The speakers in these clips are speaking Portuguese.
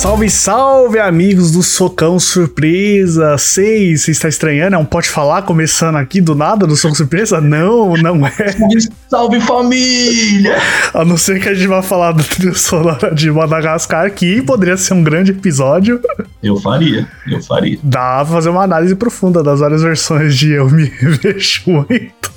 Salve, salve, amigos do Socão Surpresa! Sei, você está estranhando? É um pode falar começando aqui do nada do Socão Surpresa? Não, não é. Salve, família! A não ser que a gente vá falar da trilha sonora de Madagascar, que poderia ser um grande episódio. Eu faria, eu faria. Dá pra fazer uma análise profunda das várias versões de Eu Me Vejo Muito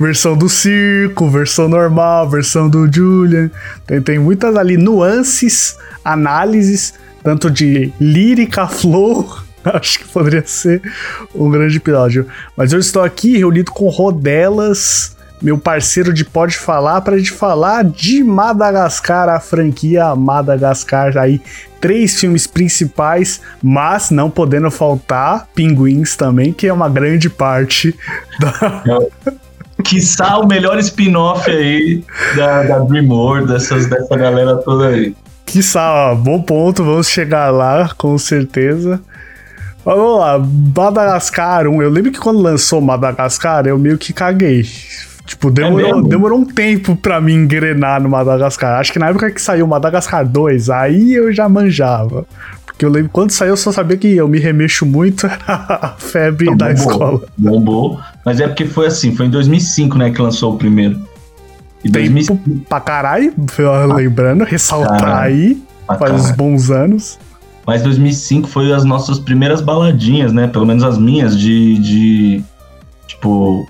versão do circo, versão normal, versão do Julian. Tem, tem muitas ali nuances, análises tanto de lírica, flow, acho que poderia ser um grande episódio. Mas eu estou aqui reunido com Rodelas, meu parceiro de Pode Falar, para a gente falar de Madagascar, a franquia Madagascar. Aí, três filmes principais, mas não podendo faltar Pinguins também, que é uma grande parte da. Quiçá o melhor spin-off aí da, da DreamWorld, dessas, dessa galera toda aí. Quiçá, bom ponto, vamos chegar lá, com certeza. Mas vamos lá, Madagascar 1. Eu lembro que quando lançou Madagascar, eu meio que caguei. Tipo, demorou, é demorou um tempo pra me engrenar no Madagascar. Acho que na época que saiu Madagascar 2, aí eu já manjava. Porque eu lembro quando saiu, eu só sabia que eu me remexo muito, era a febre da bombou, escola. Bombou. Mas é porque foi assim, foi em 2005, né, que lançou o primeiro. E Tempo 2005... pra caralho, lembrando, ressaltar caralho, aí, faz uns bons anos. Mas 2005 foi as nossas primeiras baladinhas, né? Pelo menos as minhas, de. de tipo,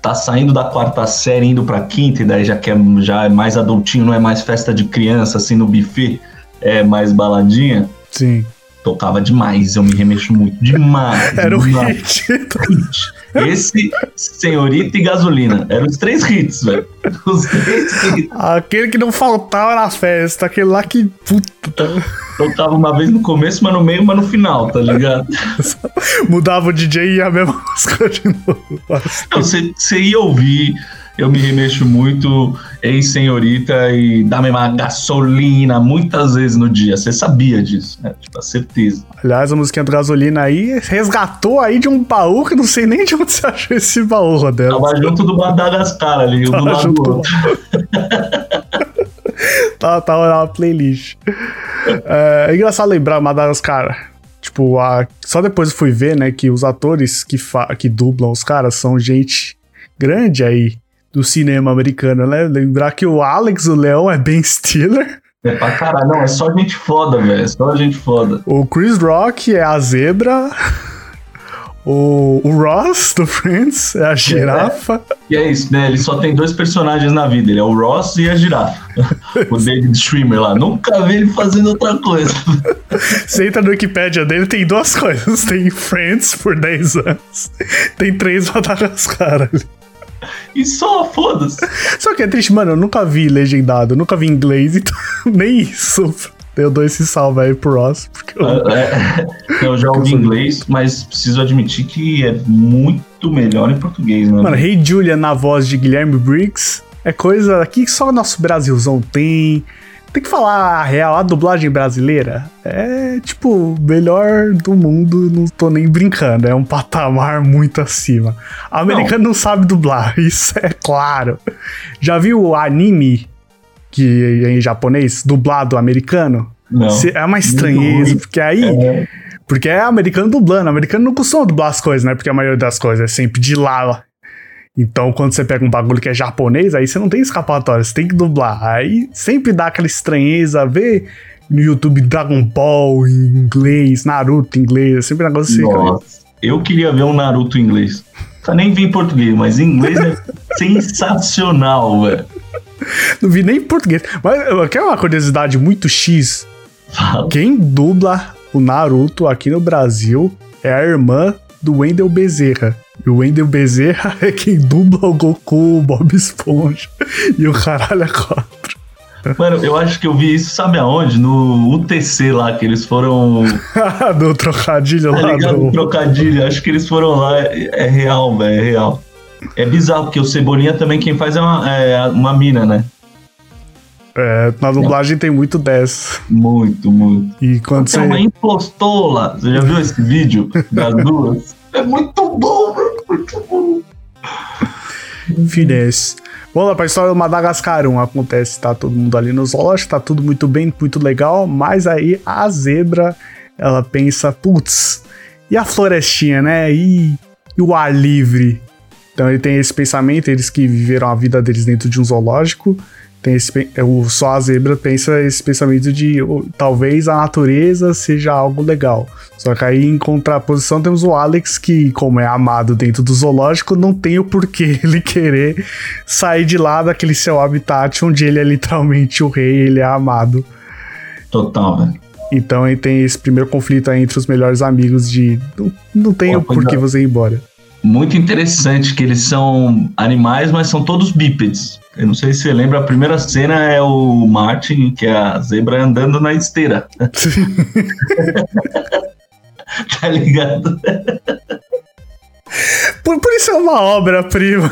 tá saindo da quarta série, indo pra quinta, e daí já, quer, já é mais adultinho, não é mais festa de criança, assim, no buffet, é mais baladinha. Sim. Tocava demais, eu me remexo muito. Demais. Era o hit. Esse, Senhorita e Gasolina. Eram os três hits, velho. Os três hits. Aquele que não faltava nas festas. Aquele lá que. Puta. Tocava uma vez no começo, mas no meio, mas no final, tá ligado? Mudava o DJ e a mesma música de novo. Você ia ouvir eu me remexo muito em senhorita e dá-me uma gasolina muitas vezes no dia. Você sabia disso, né? Tipo, a certeza. Aliás, a musiquinha do gasolina aí resgatou aí de um baú que não sei nem de onde você achou esse baú, Rodel. Tava junto do Madagascar ali, Tava do lado junto do outro. tava, tava na playlist. É, é engraçado lembrar Madagascar. Tipo, a, só depois eu fui ver, né, que os atores que, que dublam os caras são gente grande aí do cinema americano, né? Lembrar que o Alex, o Leão, é Ben Stiller. É pra caralho, não, é só gente foda, velho, é só gente foda. O Chris Rock é a zebra. O, o Ross do Friends é a girafa. É, e é isso, né? Ele só tem dois personagens na vida: ele é o Ross e a girafa. o David Schwimmer lá. Nunca vi ele fazendo outra coisa. Você entra no Wikipedia dele, tem duas coisas: tem Friends por 10 anos, tem três Madagascar ali. E só, foda-se. Só que é triste, mano, eu nunca vi legendado, nunca vi inglês, então nem isso. Eu dou esse salve aí pro Ross. Porque eu, é, é, eu já ouvi inglês, mas preciso admitir que é muito melhor em português, né? Mano, Rei hey Julia na voz de Guilherme Briggs é coisa que só o nosso Brasilzão tem. Tem que falar a real, a dublagem brasileira é, tipo, melhor do mundo, não tô nem brincando, é um patamar muito acima. O americano não, não sabe dublar, isso é claro. Já viu o anime que é em japonês, dublado americano? Não. É uma estranheza, porque aí. É. Porque é americano dublando, americano não costuma dublar as coisas, né? Porque a maioria das coisas é sempre de lá então, quando você pega um bagulho que é japonês, aí você não tem escapatória, você tem que dublar. Aí sempre dá aquela estranheza, ver no YouTube Dragon Ball em inglês, Naruto em inglês, é sempre um negócio assim. Nossa, eu queria ver um Naruto em inglês. Tá nem vi em português, mas em inglês é sensacional, velho. Não vi nem em português. Mas quer uma curiosidade muito X? Fala. Quem dubla o Naruto aqui no Brasil é a irmã do Wendel Bezerra. E o Wendel Bezerra é quem dubla o Goku, o Bob Esponja e o caralho a quatro. Mano, eu acho que eu vi isso, sabe aonde? No UTC lá, que eles foram. do trocadilho tá lá. Ligado? Do... trocadilho, acho que eles foram lá. É, é real, velho, é real. É bizarro, porque o Cebolinha também quem faz é uma, é uma mina, né? É, na dublagem tem muito 10. Muito, muito. E quando você. É uma impostola. Você já viu esse vídeo das duas? É muito bom, velho. Muito bom. Finesse. Vamos história do Madagascar 1. Acontece, tá todo mundo ali no zoológico, tá tudo muito bem, muito legal, mas aí a zebra, ela pensa, putz, e a florestinha, né? E, e o ar livre? Então ele tem esse pensamento, eles que viveram a vida deles dentro de um zoológico, tem esse, é, o, só a zebra pensa esse pensamento de oh, talvez a natureza seja algo legal. Só que aí em contraposição temos o Alex que, como é amado dentro do zoológico, não tem o porquê ele querer sair de lá daquele seu habitat onde ele é literalmente o rei, ele é amado. Total, velho. Então aí tem esse primeiro conflito aí entre os melhores amigos de não, não tem o porquê você ir embora muito interessante que eles são animais, mas são todos bípedes. Eu não sei se você lembra, a primeira cena é o Martin, que é a zebra, andando na esteira. tá ligado? Por, por isso é uma obra-prima.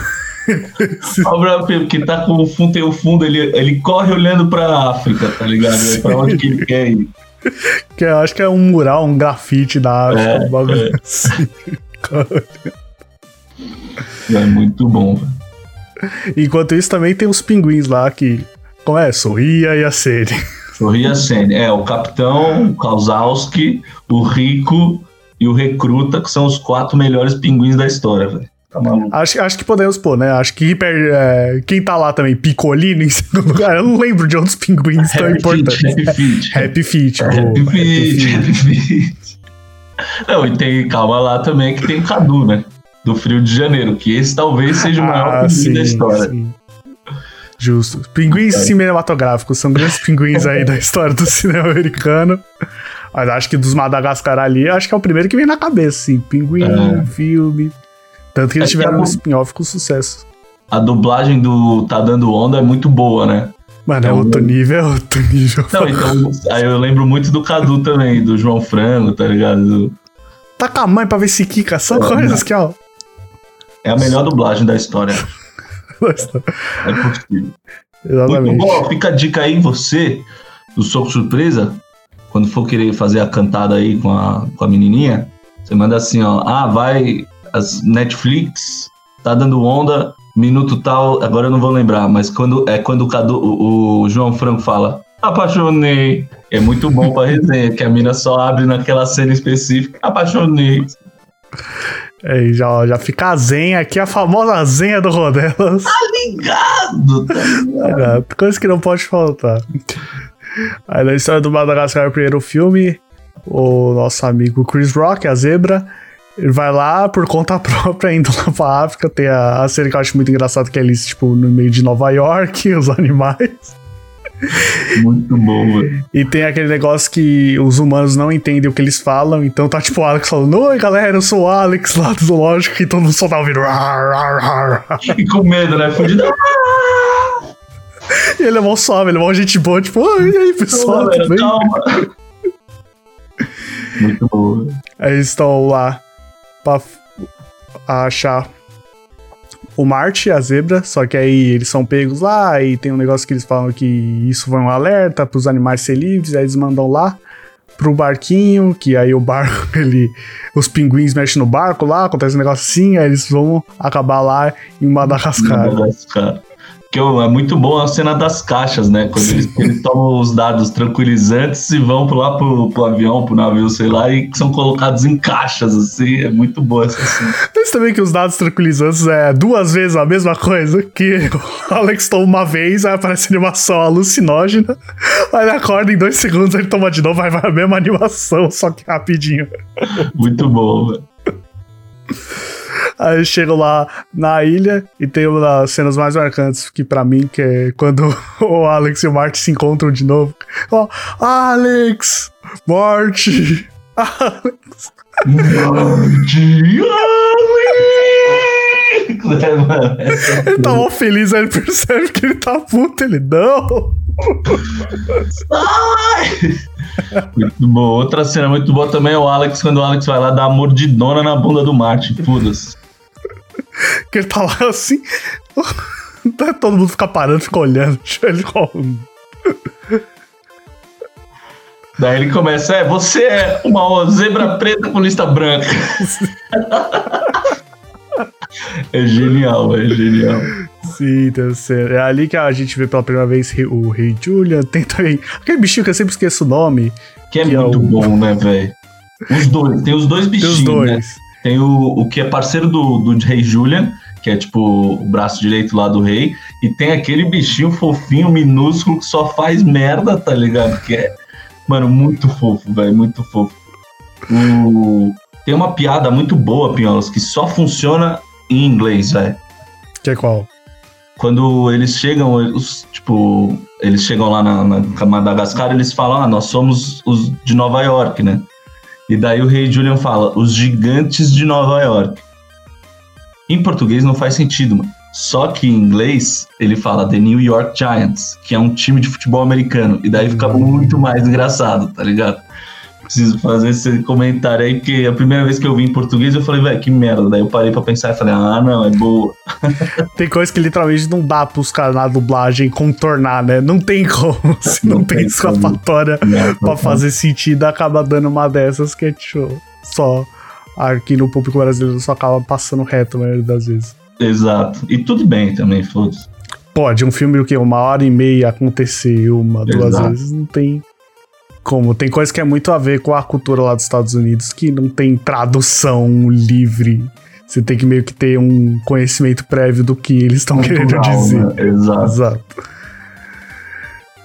obra-prima, que tá com o fundo, tem o fundo, ele, ele corre olhando pra África, tá ligado? É pra onde que ele quer ir. Que eu acho que é um mural, um grafite da África, é, um bagulho é. assim. É muito bom, Enquanto isso, também tem os pinguins lá que. Como é? Sorria e a Sene. Sorria e a Sene. É, o capitão, o Kauzowski, o Rico e o Recruta, que são os quatro melhores pinguins da história, velho. Tá acho, acho que podemos pôr, né? Acho que é, quem tá lá também, Picolino em segundo lugar, eu não lembro de outros pinguins tão importantes. Happy Feet. Happy Feet. Happy Feet. Happy Feet. Não, e tem, calma lá também, que tem Cadu, né? Do Frio de Janeiro, que esse talvez seja o maior ah, pinguim da história. Sim. Justo. Pinguins é. cinematográficos, são grandes pinguins aí da história do cinema americano. Mas acho que dos Madagascar ali, acho que é o primeiro que vem na cabeça, sim. Pinguim, é. filme. Tanto que eles é tiveram um spin-off com sucesso. A dublagem do Tá Dando Onda é muito boa, né? Mano, é, é outro nível, é outro nível. Não, então, aí eu lembro muito do Cadu também, do João Frango, tá ligado? Tá com a mãe pra ver se quica, são é, coisas que, ó. É a melhor dublagem da história. é possível. Exatamente. Muito bom, fica a dica aí, você, do Soco Surpresa, quando for querer fazer a cantada aí com a, com a menininha, você manda assim, ó, ah, vai, as Netflix tá dando onda, minuto tal, agora eu não vou lembrar, mas quando é quando o, Cadu, o, o João Franco fala, apaixonei, é muito bom pra resenha, que a mina só abre naquela cena específica, apaixonei. É, já, já fica a zenha aqui, a famosa zenha do Rodelas. Tá ligado, tá ligado. É, coisa que não pode faltar. Aí na história do Madagascar, o primeiro filme, o nosso amigo Chris Rock, a zebra, ele vai lá por conta própria, indo lá pra África. Tem a, a cena que eu acho muito engraçada, que é eles, tipo, no meio de Nova York, os animais. Muito bom, velho. E tem aquele negócio que os humanos não entendem o que eles falam, então tá tipo o Alex falando: Oi galera, eu sou o Alex lá do zoológico, e todo mundo só tá ouvindo. E com medo, né? Fudido. E ele é mó suave, ele é mó gente boa, tipo, oi, e aí pessoal, galera, calma. Muito bom. Aí eles estão lá pra achar o Marte a zebra, só que aí eles são pegos lá e tem um negócio que eles falam que isso foi um alerta para os animais ser livres, aí eles mandam lá pro barquinho, que aí o barco, ele. Os pinguins mexem no barco lá, acontece um negócio assim, aí eles vão acabar lá em Madagascar. Madagascar. Que é muito bom a cena das caixas, né? Quando eles, eles tomam os dados tranquilizantes e vão lá pro, pro avião, pro navio, sei lá, e são colocados em caixas, assim. É muito boa essa cena. Mas também que os dados tranquilizantes é duas vezes a mesma coisa, que o Alex toma uma vez, aí aparece animação alucinógena, aí ele acorda em dois segundos, ele toma de novo, aí vai a mesma animação, só que rapidinho. Muito bom, velho. Aí eu chego lá na ilha e tem uma das cenas mais marcantes que para mim, que é quando o Alex e o Marty se encontram de novo. Ó, Alex! Marty! Alex! Marty! Alex! Ele tá mó feliz, aí ele percebe que ele tá puto, ele não! muito bom. Outra cena muito boa também é o Alex, quando o Alex vai lá dar mordidona na bunda do Martin. Foda-se. que ele tá lá assim. Todo mundo fica parando, fica olhando. Ele Daí ele começa, é, você é uma zebra preta com lista branca. é genial, é genial. Sim, tá certo. É ali que a gente vê pela primeira vez o Rei Julian. Tem também aquele bichinho que eu sempre esqueço o nome. Que é que muito é o... bom, né, velho? Os dois, tem os dois bichinhos. Tem os dois. Né? Tem o, o que é parceiro do, do Rei Julian, que é tipo o braço direito lá do rei, e tem aquele bichinho fofinho, minúsculo, que só faz merda, tá ligado? Que é, mano, muito fofo, velho, muito fofo. O... Tem uma piada muito boa, Pinholas, que só funciona em inglês, velho. Que é qual? Quando eles chegam, os, tipo, eles chegam lá na, na Madagascar, eles falam, ah, nós somos os de Nova York, né? E daí o rei Julian fala, os gigantes de Nova York. Em português não faz sentido, mano. Só que em inglês ele fala The New York Giants, que é um time de futebol americano. E daí fica muito mais engraçado, tá ligado? Preciso fazer esse comentário aí, porque a primeira vez que eu vi em português eu falei, velho, que merda. Daí eu parei pra pensar e falei, ah, não, é boa. tem coisa que literalmente não dá pros caras na dublagem contornar, né? Não tem como. Se não, não tem, tem escapatória pra fazer sentido, acaba dando uma dessas que é tipo, só aqui no público brasileiro só acaba passando reto a maioria das vezes. Exato. E tudo bem também, foda-se. Pode, um filme o quê? Uma hora e meia acontecer uma, Exato. duas vezes, não tem como. Tem coisa que é muito a ver com a cultura lá dos Estados Unidos que não tem tradução livre. Você tem que meio que ter um conhecimento prévio do que eles estão querendo dizer. Né? Exato. Exato.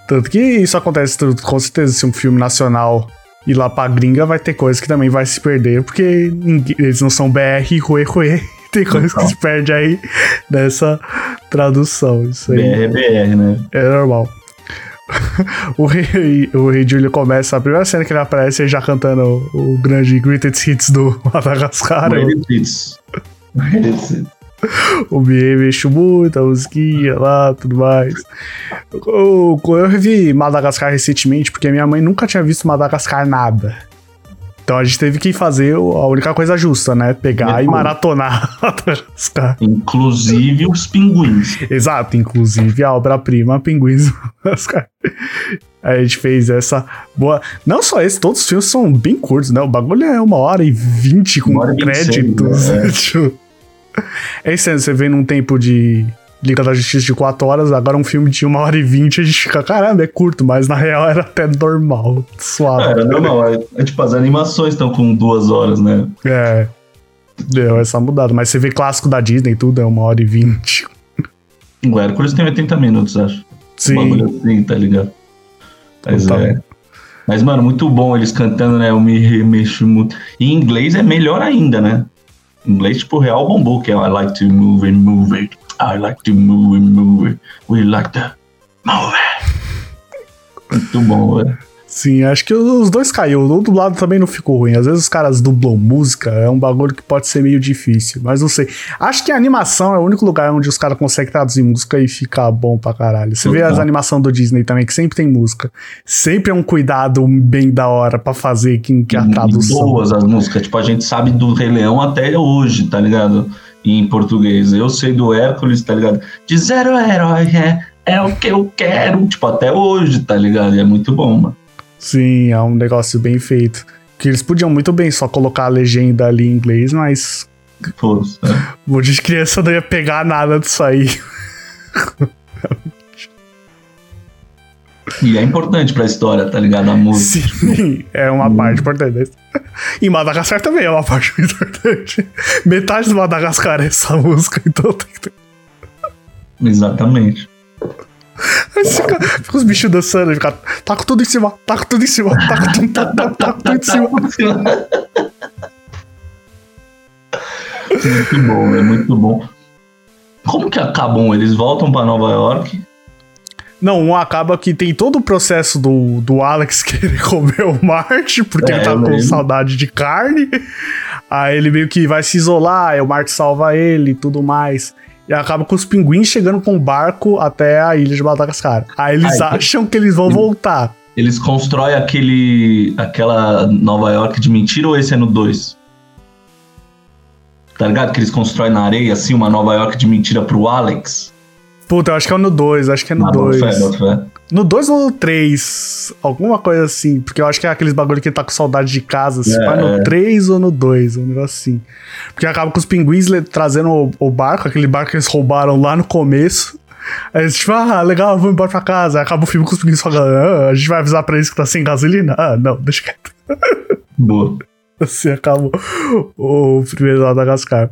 Tanto que isso acontece com certeza se um filme nacional e lá pra gringa vai ter coisa que também vai se perder, porque eles não são BR, ruê, ruê. Tem coisa que se perde aí nessa tradução. Isso aí. BR BR, né? É normal. O rei, o rei Júlio começa, a primeira cena que ele aparece, já cantando o, o grande Greatest Hits do Madagascar. Greatest Hits. Greatest Hits o BM mexeu muito, a musiquinha lá, tudo mais. Eu, eu revi Madagascar recentemente, porque minha mãe nunca tinha visto Madagascar nada. Então a gente teve que fazer a única coisa justa, né? Pegar e maratonar. Inclusive os pinguins. Exato, inclusive a obra-prima Pinguins. A gente fez essa boa. Não só esse, todos os filmes são bem curtos, né? O bagulho é uma hora e vinte com créditos. Né? É isso, você vê num tempo de Liga da Justiça de 4 horas, agora um filme de 1 hora e 20, a gente fica, caramba, é curto, mas na real era até normal, suave. É, era normal, é, é, tipo, as animações estão com 2 horas, né? É. Deu essa mudada, mas você vê clássico da Disney tudo, é 1 hora e 20. O Hércules tem 80 minutos, acho. Sim. Um bagulho assim, tá ligado? Mas Total. é. Mas, mano, muito bom eles cantando, né? Eu me remexo muito. E em inglês é melhor ainda, né? Em inglês, tipo, real bombou, que é I like to move and move it. I like to move move. We like to move it. Muito bom, velho. Sim, acho que os dois caiu. O dublado também não ficou ruim. Às vezes os caras dublam música, é um bagulho que pode ser meio difícil, mas não sei. Acho que a animação é o único lugar onde os caras conseguem traduzir música e ficar bom pra caralho. Você vê as animações do Disney também, que sempre tem música. Sempre é um cuidado bem da hora para fazer que, que a tradução. Boas as músicas, tipo, a gente sabe do Rei Leão até hoje, tá ligado? Em português. Eu sei do Hércules, tá ligado? De zero herói, é, é o que eu quero, tipo, até hoje, tá ligado? E é muito bom, mano. Sim, é um negócio bem feito. Que eles podiam muito bem só colocar a legenda ali em inglês, mas. Pô, é. Um monte de criança não ia pegar nada disso aí. E é importante pra história, tá ligado? A música. Sim, é uma hum. parte importante. E Madagascar também é uma parte muito importante. Metade do Madagascar é essa música, então tem que ter. Exatamente. Aí fica, fica os bichos dançando, fica, tá com tudo em cima, tá com tudo em cima, tá com tudo, tá, tá, tá, tudo em cima. Muito bom, é muito bom. Como que acabam? Eles voltam para Nova York? Não, um acaba que tem todo o processo do, do Alex querer comer o Marte, porque é, ele tá com saudade de carne. Aí ele meio que vai se isolar, aí o Marte salva ele e tudo mais. E acaba com os pinguins chegando com o barco até a ilha de Madagascar. Aí eles acham que eles vão eles, voltar. Eles constroem aquele. aquela Nova York de mentira ou esse é no 2? Tá ligado? Que eles constroem na areia, assim, uma Nova York de mentira pro Alex. Puta, eu acho que é no 2, acho que é no 2. Ah, No 2 ou no 3? Alguma coisa assim. Porque eu acho que é aqueles bagulho que ele tá com saudade de casa. Se É, no é. 3 ou no 2, um negócio assim. Porque acaba com os pinguins trazendo o, o barco, aquele barco que eles roubaram lá no começo. Aí eles, tipo, ah, legal, vamos embora pra casa. Aí acaba o filme com os pinguins falando, ah, a gente vai avisar pra eles que tá sem gasolina. Ah, não, deixa quieto. Boa. Assim acaba o, o primeiro Madagascar.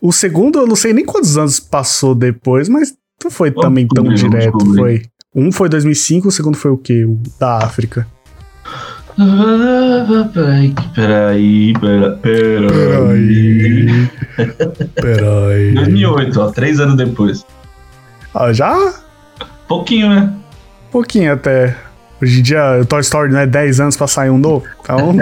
O segundo, eu não sei nem quantos anos passou depois, mas não foi Vamos também tão direto. Foi. Um foi 2005, o segundo foi o quê? O da África. Peraí, peraí, pera- peraí. Peraí. 2008, ó, três anos depois. Ah, já? Pouquinho, né? pouquinho até. Hoje em dia, o Toy Story não é 10 anos pra sair um novo. Então,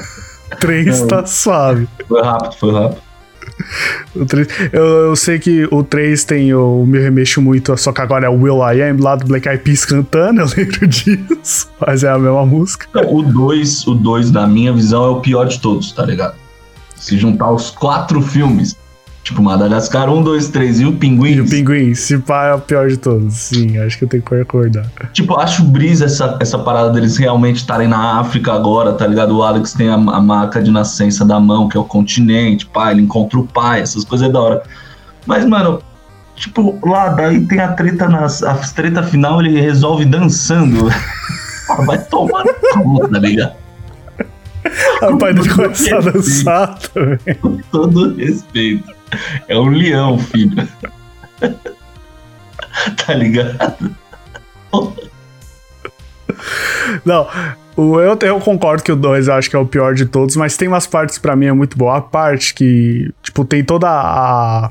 3 tá suave. Foi rápido, foi rápido. O três- eu, eu sei que o 3 tem o Me Remexo Muito, só que agora é o Will I Am lá do Black Eyed Peas cantando, eu lembro disso. Mas é a mesma música. O 2, o 2, na minha visão, é o pior de todos, tá ligado? Se juntar os quatro filmes, tipo Madagascar 1, 2, 3 e o Pinguim, E o Pinguim, se pá, é o pior de todos. Sim, acho que eu tenho que concordar. tipo, acho brisa essa, essa parada deles realmente estarem na África agora, tá ligado? O Alex tem a, a marca de nascença da mão, que é o continente, pá, ele encontra o pai, essas coisas é da hora. Mas, mano, tipo, lá daí tem a treta, nas, a treta final, ele resolve dançando. Ah, Vai tomar cu, tá ligado? Pai dele começa a dançar também. Com todo respeito. É um leão, filho. tá ligado? Não, o, eu, eu concordo que o 2 eu acho que é o pior de todos, mas tem umas partes pra mim é muito boa. A parte que, tipo, tem toda a.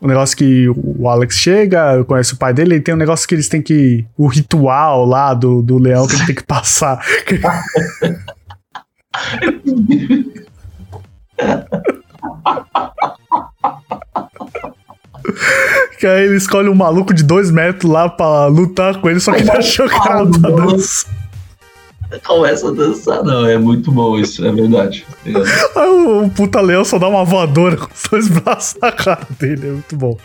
O negócio que o Alex chega, conhece o pai dele, e tem um negócio que eles têm que. O ritual lá do, do leão que ele tem que passar. Que aí ele escolhe um maluco de dois metros lá pra lutar com ele, só que ele achou que era dançar. Começa a dançar, não. É muito bom isso, é verdade. ligado? Aí o, o puta leão só dá uma voadora com os dois braços na cara dele, é muito bom.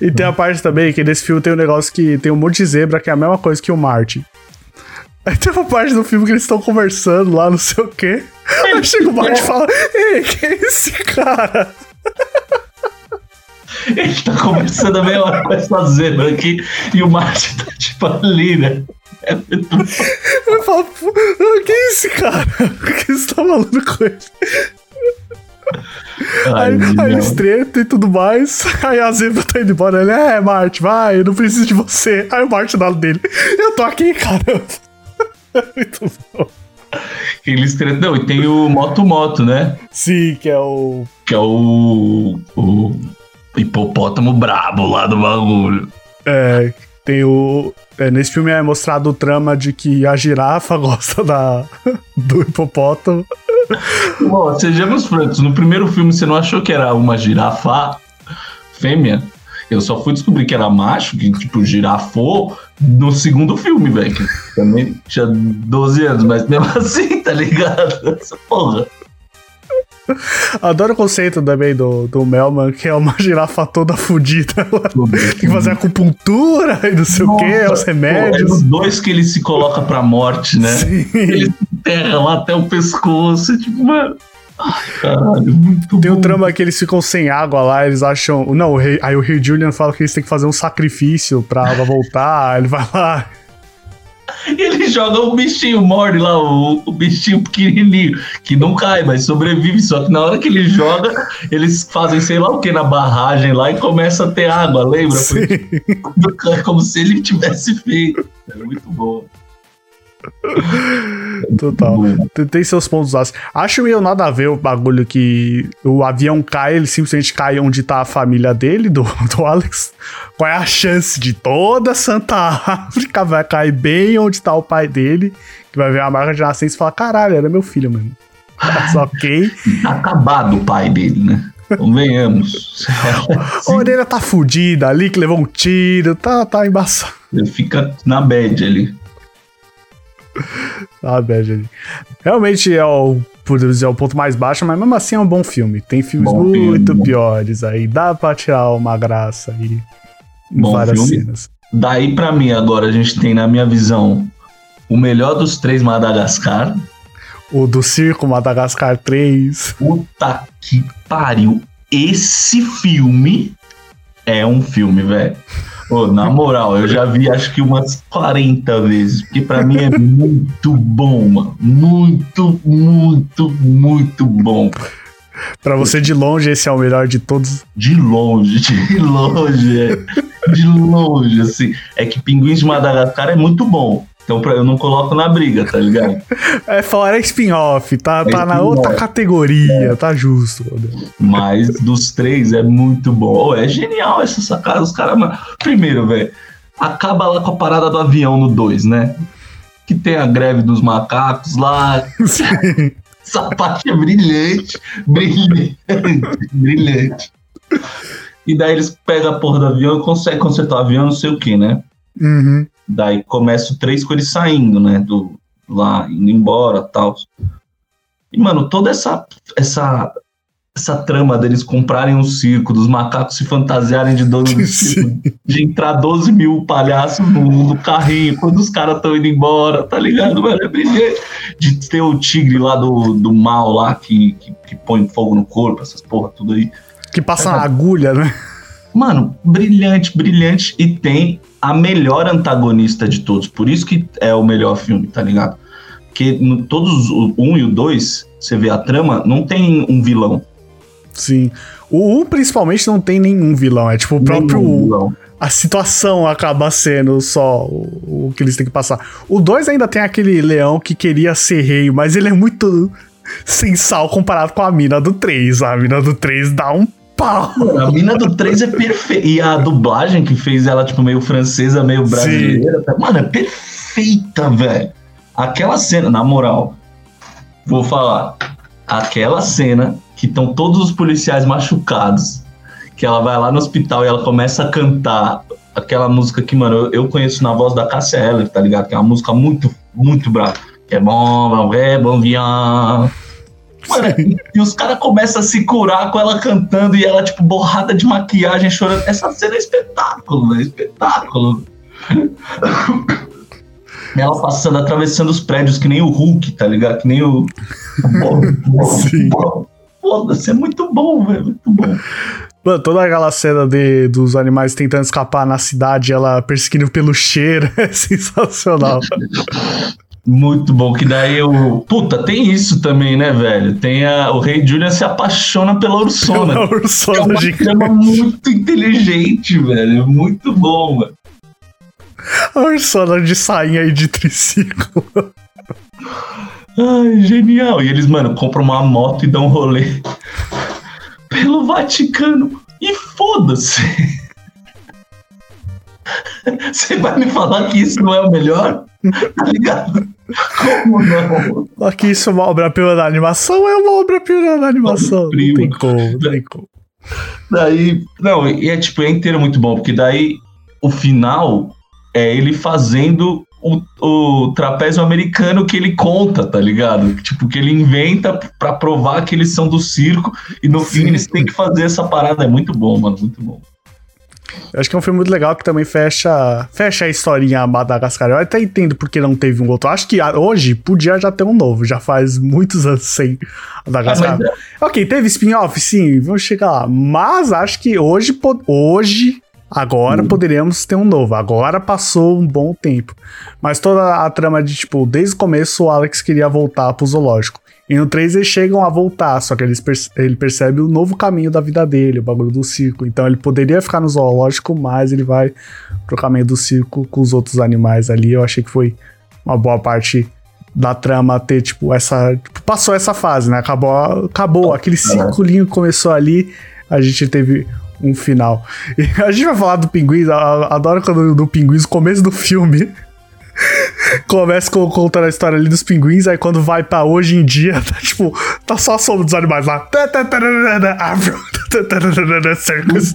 E tem a parte também que nesse filme tem um negócio que tem um monte de zebra que é a mesma coisa que o Marty. Aí tem uma parte do filme que eles estão conversando lá, não sei o quê. Aí chega o Marty e fala: Ei, quem é esse cara? Ele tá conversando a meia hora com essa zebra aqui e o Marte tá tipo ali, né? É muito. Eu falo: "Pô, Quem é esse cara? O que você tá falando com ele? Ai, Aí, eles tretam e tudo mais. Aí a zebra tá indo embora. Ele, é, Marte, vai, eu não preciso de você. Aí o Marte dá dele. Eu tô aqui, caramba. Muito bom. Eles tre- Não, e tem o Moto Moto, né? Sim, que é o. Que é o. O hipopótamo brabo lá do bagulho. É, tem o. é, nesse filme é mostrado o trama de que a girafa gosta da, do hipopótamo. Bom, sejamos francos, no primeiro filme você não achou que era uma girafa fêmea? Eu só fui descobrir que era macho, que tipo girafou, no segundo filme, velho. Também tinha 12 anos, mas mesmo assim, tá ligado? Essa porra. Adoro o conceito também do, do Melman, que é uma girafa toda fodida. Ela Tem que fazer acupuntura e não sei o que, os Nossa, remédios. Pô, é dois que ele se coloca pra morte, né? Sim. Enterra lá até o pescoço, tipo, mano. Ai, caralho, muito Tem bom. um trama que eles ficam sem água lá, eles acham. Não, o rei, aí o rei Julian fala que eles têm que fazer um sacrifício pra água voltar. ele vai lá. E ele joga o bichinho, morde lá, o, o bichinho pequenininho, que não cai, mas sobrevive. Só que na hora que ele joga, eles fazem sei lá o que na barragem lá e começa a ter água, lembra? Sim. É como se ele tivesse feito. É muito bom. Total. Tem, seus pontos altos. Acho meio nada a ver o bagulho que o avião cai, ele simplesmente cai onde tá a família dele, do, do Alex. Qual é a chance de toda Santa África vai cair bem onde tá o pai dele, que vai ver a marca de nascença e falar: caralho, era meu filho mesmo. Mas ok. Acabado o pai dele, né? Convenhamos. A orelha tá fudida ali, que levou um tiro, tá, tá embaçado. Ele fica na bad ali. Ah, ali. Realmente é o, podemos dizer, é o ponto mais baixo, mas mesmo assim é um bom filme. Tem filmes Bom filme, muito bom. piores aí. Dá pra tirar uma graça aí em Bom várias filme. cenas. Daí pra mim agora a gente tem na minha visão o melhor dos três Madagascar. O do Circo Madagascar 3. Puta que pariu. Esse filme é um filme, velho. Pô, na moral, eu já vi acho que umas 40 vezes, porque pra mim é muito bom, mano. Muito, muito, muito bom. Pra você de longe, esse é o melhor de todos. De longe, de longe, é. De longe, assim. É que Pinguins de Madagascar é muito bom. Então pra, eu não coloco na briga, tá ligado? É fora spin-off, tá, É tá na outra categoria, tá justo. mano. Mas dos três é muito bom. Ô, é genial essa sacada. Os caras. Primeiro, velho, acaba lá com a parada do avião no 2, né? Que tem a greve dos macacos lá. Sim. Essa parte é brilhante. Brilhante. brilhante. E daí eles pegam a porra do avião e conseguem consertar o avião, não sei o que, né? Uhum. Daí começa o 3 com eles saindo, né? Do, lá, indo embora tal. E, mano, toda essa, essa, essa trama deles comprarem um circo, dos macacos se fantasiarem de dono do circo, de entrar 12 mil palhaços no, no carrinho quando os caras estão indo embora, tá ligado, mano? É brilhante. De ter o tigre lá do, do mal lá que, que, que põe fogo no corpo, essas porra, tudo aí. Que passa na agulha, né? Mano, brilhante, brilhante. E tem a melhor antagonista de todos. Por isso que é o melhor filme, tá ligado? Porque no, todos, o 1 um e o 2, você vê a trama, não tem um vilão. Sim. O 1 principalmente não tem nenhum vilão. É tipo o próprio. A situação acaba sendo só o, o que eles têm que passar. O 2 ainda tem aquele leão que queria ser rei, mas ele é muito sem sal comparado com a mina do 3. A mina do 3 dá um pau. A mina do 3 é perfeita. E a dublagem que fez ela, tipo, meio francesa, meio brasileira. Mano, é perfeita, velho. Aquela cena, na moral, vou falar. Aquela cena que estão todos os policiais machucados. Que ela vai lá no hospital e ela começa a cantar aquela música que, mano, eu, eu conheço na voz da Cássia Eller, tá ligado? Que é uma música muito, muito brava. Que é bom, bom, é bom, vian. Mano, e, os caras começam a se curar com ela cantando e ela, tipo, borrada de maquiagem, chorando. Essa cena é espetáculo, velho. Espetáculo. ela passando, atravessando os prédios, que nem o Hulk, tá ligado? Que nem o. Foda-se, é muito bom, velho. Muito bom. Mano, toda aquela cena de, dos animais tentando escapar na cidade, ela perseguindo pelo cheiro, é sensacional. Muito bom, que daí eu. Puta, tem isso também, né, velho? Tem a... o Rei Julian se apaixona pela Ursona. Pela que é Ursona uma gigante. trama muito inteligente, velho. Muito bom, mano. A Ursona de sainha e de triciclo. Ai, genial. E eles, mano, compram uma moto e dão um rolê pelo Vaticano. E foda-se. Você vai me falar que isso não é o melhor? Tá ligado? Como não? Aqui isso é uma obra-prima da animação, é uma obra-prima da animação. Não tem como, não tem como. Daí, não, e é tipo, é inteiro muito bom, porque daí o final é ele fazendo o, o trapézio americano que ele conta, tá ligado? Tipo, que ele inventa pra provar que eles são do circo e no fim Sim. eles têm que fazer essa parada. É muito bom, mano, muito bom. Eu acho que é um filme muito legal que também fecha, fecha a historinha Madagascar. Eu até entendo porque não teve um outro. Acho que hoje podia já ter um novo, já faz muitos anos sem Madagascar. Ah, mas é- Ok, teve spin-off? Sim, vamos chegar lá. Mas acho que hoje, hoje agora Hum. poderíamos ter um novo. Agora passou um bom tempo. Mas toda a trama de, tipo, desde o começo o Alex queria voltar pro zoológico. E no 3 eles chegam a voltar, só que eles ele percebe o novo caminho da vida dele, o bagulho do circo. Então ele poderia ficar no zoológico, mas ele vai pro caminho do circo com os outros animais ali. Eu achei que foi uma boa parte da trama ter, tipo, essa. tipo, passou essa fase, né? Acabou, acabou. Aquele circulinho que começou ali, a gente teve um final. E a gente vai falar do a- adoro quando do Pinguins, o começo do filme. Começa com, contando a história ali dos pinguins, aí quando vai pra hoje em dia, tá tipo, tá só a som dos animais lá. Afro, circus.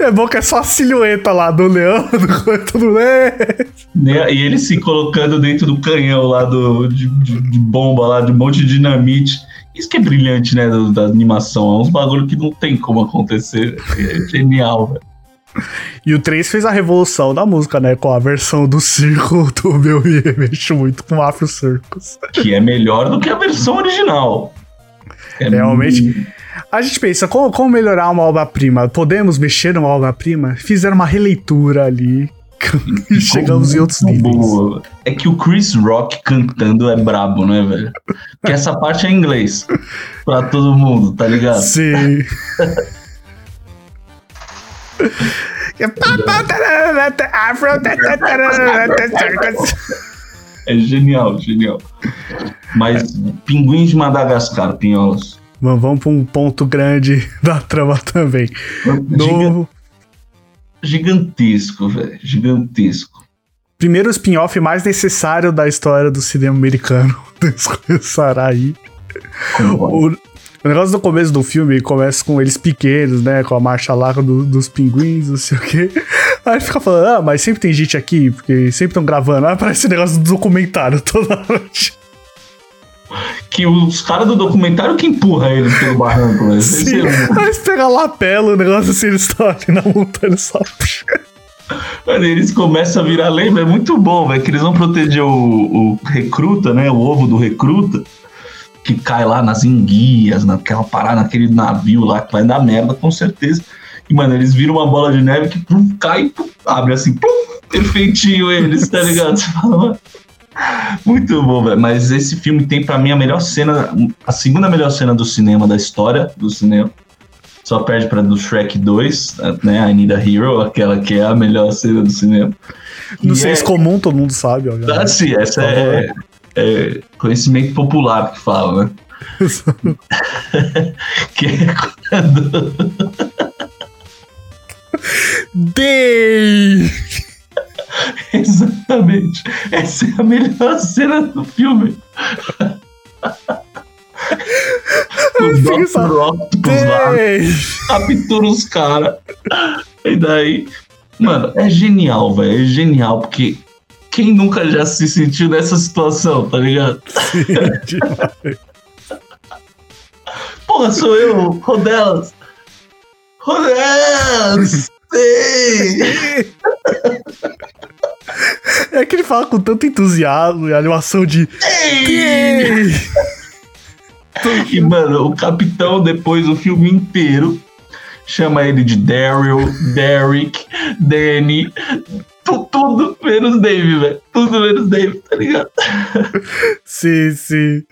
É bom que é só a silhueta lá do leão, do tudo é. Né? E ele se colocando dentro do canhão lá do, de, de- de bomba lá, de um monte de dinamite. Isso que é brilhante, né, da, da animação. É uns bagulho que não tem como acontecer. É genial, velho. E o 3 fez a revolução da música, né? Com a versão do circo do meu me mexo muito com Afro Circus. Que é melhor do que a versão original. É Realmente. Muito... A gente pensa, como, como melhorar uma obra-prima? Podemos mexer numa obra-prima? Fizeram uma releitura ali. e chegamos em outros níveis. Boa. É que o Chris Rock cantando é brabo, né, velho? Que essa parte é em inglês. Pra todo mundo, tá ligado? Sim. É genial, genial. Mas pinguins de Madagascar, pinholos. Vamos, vamos para um ponto grande da trama também. Novo. Gigantesco, velho. Gigantesco. Primeiro spin-off mais necessário da história do cinema americano. Começará aí. O, o negócio do começo do filme começa com eles pequenos, né? Com a marcha lá do, dos pinguins, não sei o quê. Aí fica falando, ah, mas sempre tem gente aqui, porque sempre estão gravando. Aí parece negócio do documentário toda noite. Que os caras do documentário que empurra eles pelo barranco, né? Sim. Aí eles pegam a lapela, o negócio assim, eles estão ali na montanha só. Mano, eles começam a virar lembra, é muito bom, velho. Que eles vão proteger o, o recruta, né? O ovo do recruta que cai lá nas enguias, naquela parada, naquele navio lá que vai dar merda, com certeza. E, mano, eles viram uma bola de neve que pum, cai, pum, abre assim, pum, perfeitinho eles, tá ligado? Você fala, muito bom, velho. Mas esse filme tem para mim a melhor cena, a segunda melhor cena do cinema, da história do cinema. Só perde pra do Shrek 2, né? I Need a Hero, aquela que é a melhor cena do cinema. No senso é... comum, todo mundo sabe, ó. Ah, sim, essa é, é, conhecimento popular que fala, né? que é quando. Day! Exatamente. Essa é a melhor cena do filme. o Dr. Octopus lá captura os caras. E daí, mano, é genial, velho. É genial, porque quem nunca já se sentiu nessa situação, tá ligado? Sim, Porra, sou eu, Rodelas. Rodelas! Sim! É que ele fala com tanto entusiasmo e animação de. Ei! E, mano, o capitão, depois o filme inteiro, chama ele de Daryl, Derek, Danny, tudo menos Dave, velho. Tudo menos Dave, tá ligado? Sim, sim.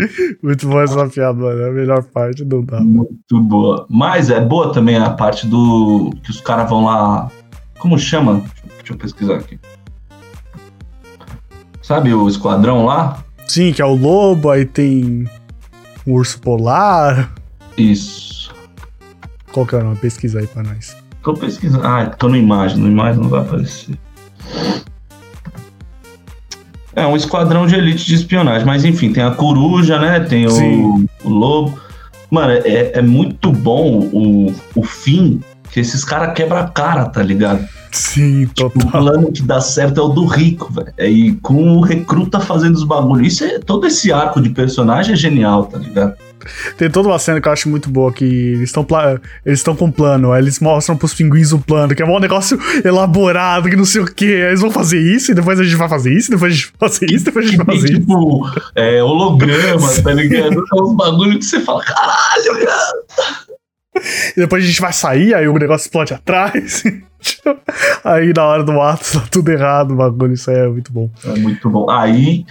Muito boa essa piada, mano. É a melhor parte, não dá. Muito boa. Mas é boa também a parte do. que os caras vão lá. Como chama? Deixa eu pesquisar aqui. Sabe o esquadrão lá? Sim, que é o lobo, aí tem o urso polar. Isso. Qual que é o nome? Pesquisa aí pra nós. Tô pesquisando. Ah, tô no imagem. No imagem não vai aparecer. É um esquadrão de elite de espionagem, mas enfim, tem a coruja, né? Tem o, o lobo. Mano, é, é muito bom o, o fim que esses caras quebram a cara, tá ligado? Sim, total. Tipo, o plano que dá certo é o do rico, velho. É, e com o recruta fazendo os bagulhos. Isso é, todo esse arco de personagem é genial, tá ligado? Tem toda uma cena que eu acho muito boa, que eles estão eles estão com um plano, aí eles mostram pros pinguins o plano, que é um negócio elaborado, que não sei o que. Eles vão fazer isso, e depois a gente vai fazer isso, depois a gente vai fazer isso, depois a gente vai fazer isso. Tipo, é, holograma, tá ligado? É uns bagulhos que você fala, caralho, cara. E depois a gente vai sair, aí o negócio explode atrás. aí na hora do ato tá tudo errado, o bagulho, isso aí é muito bom. É muito bom. Aí,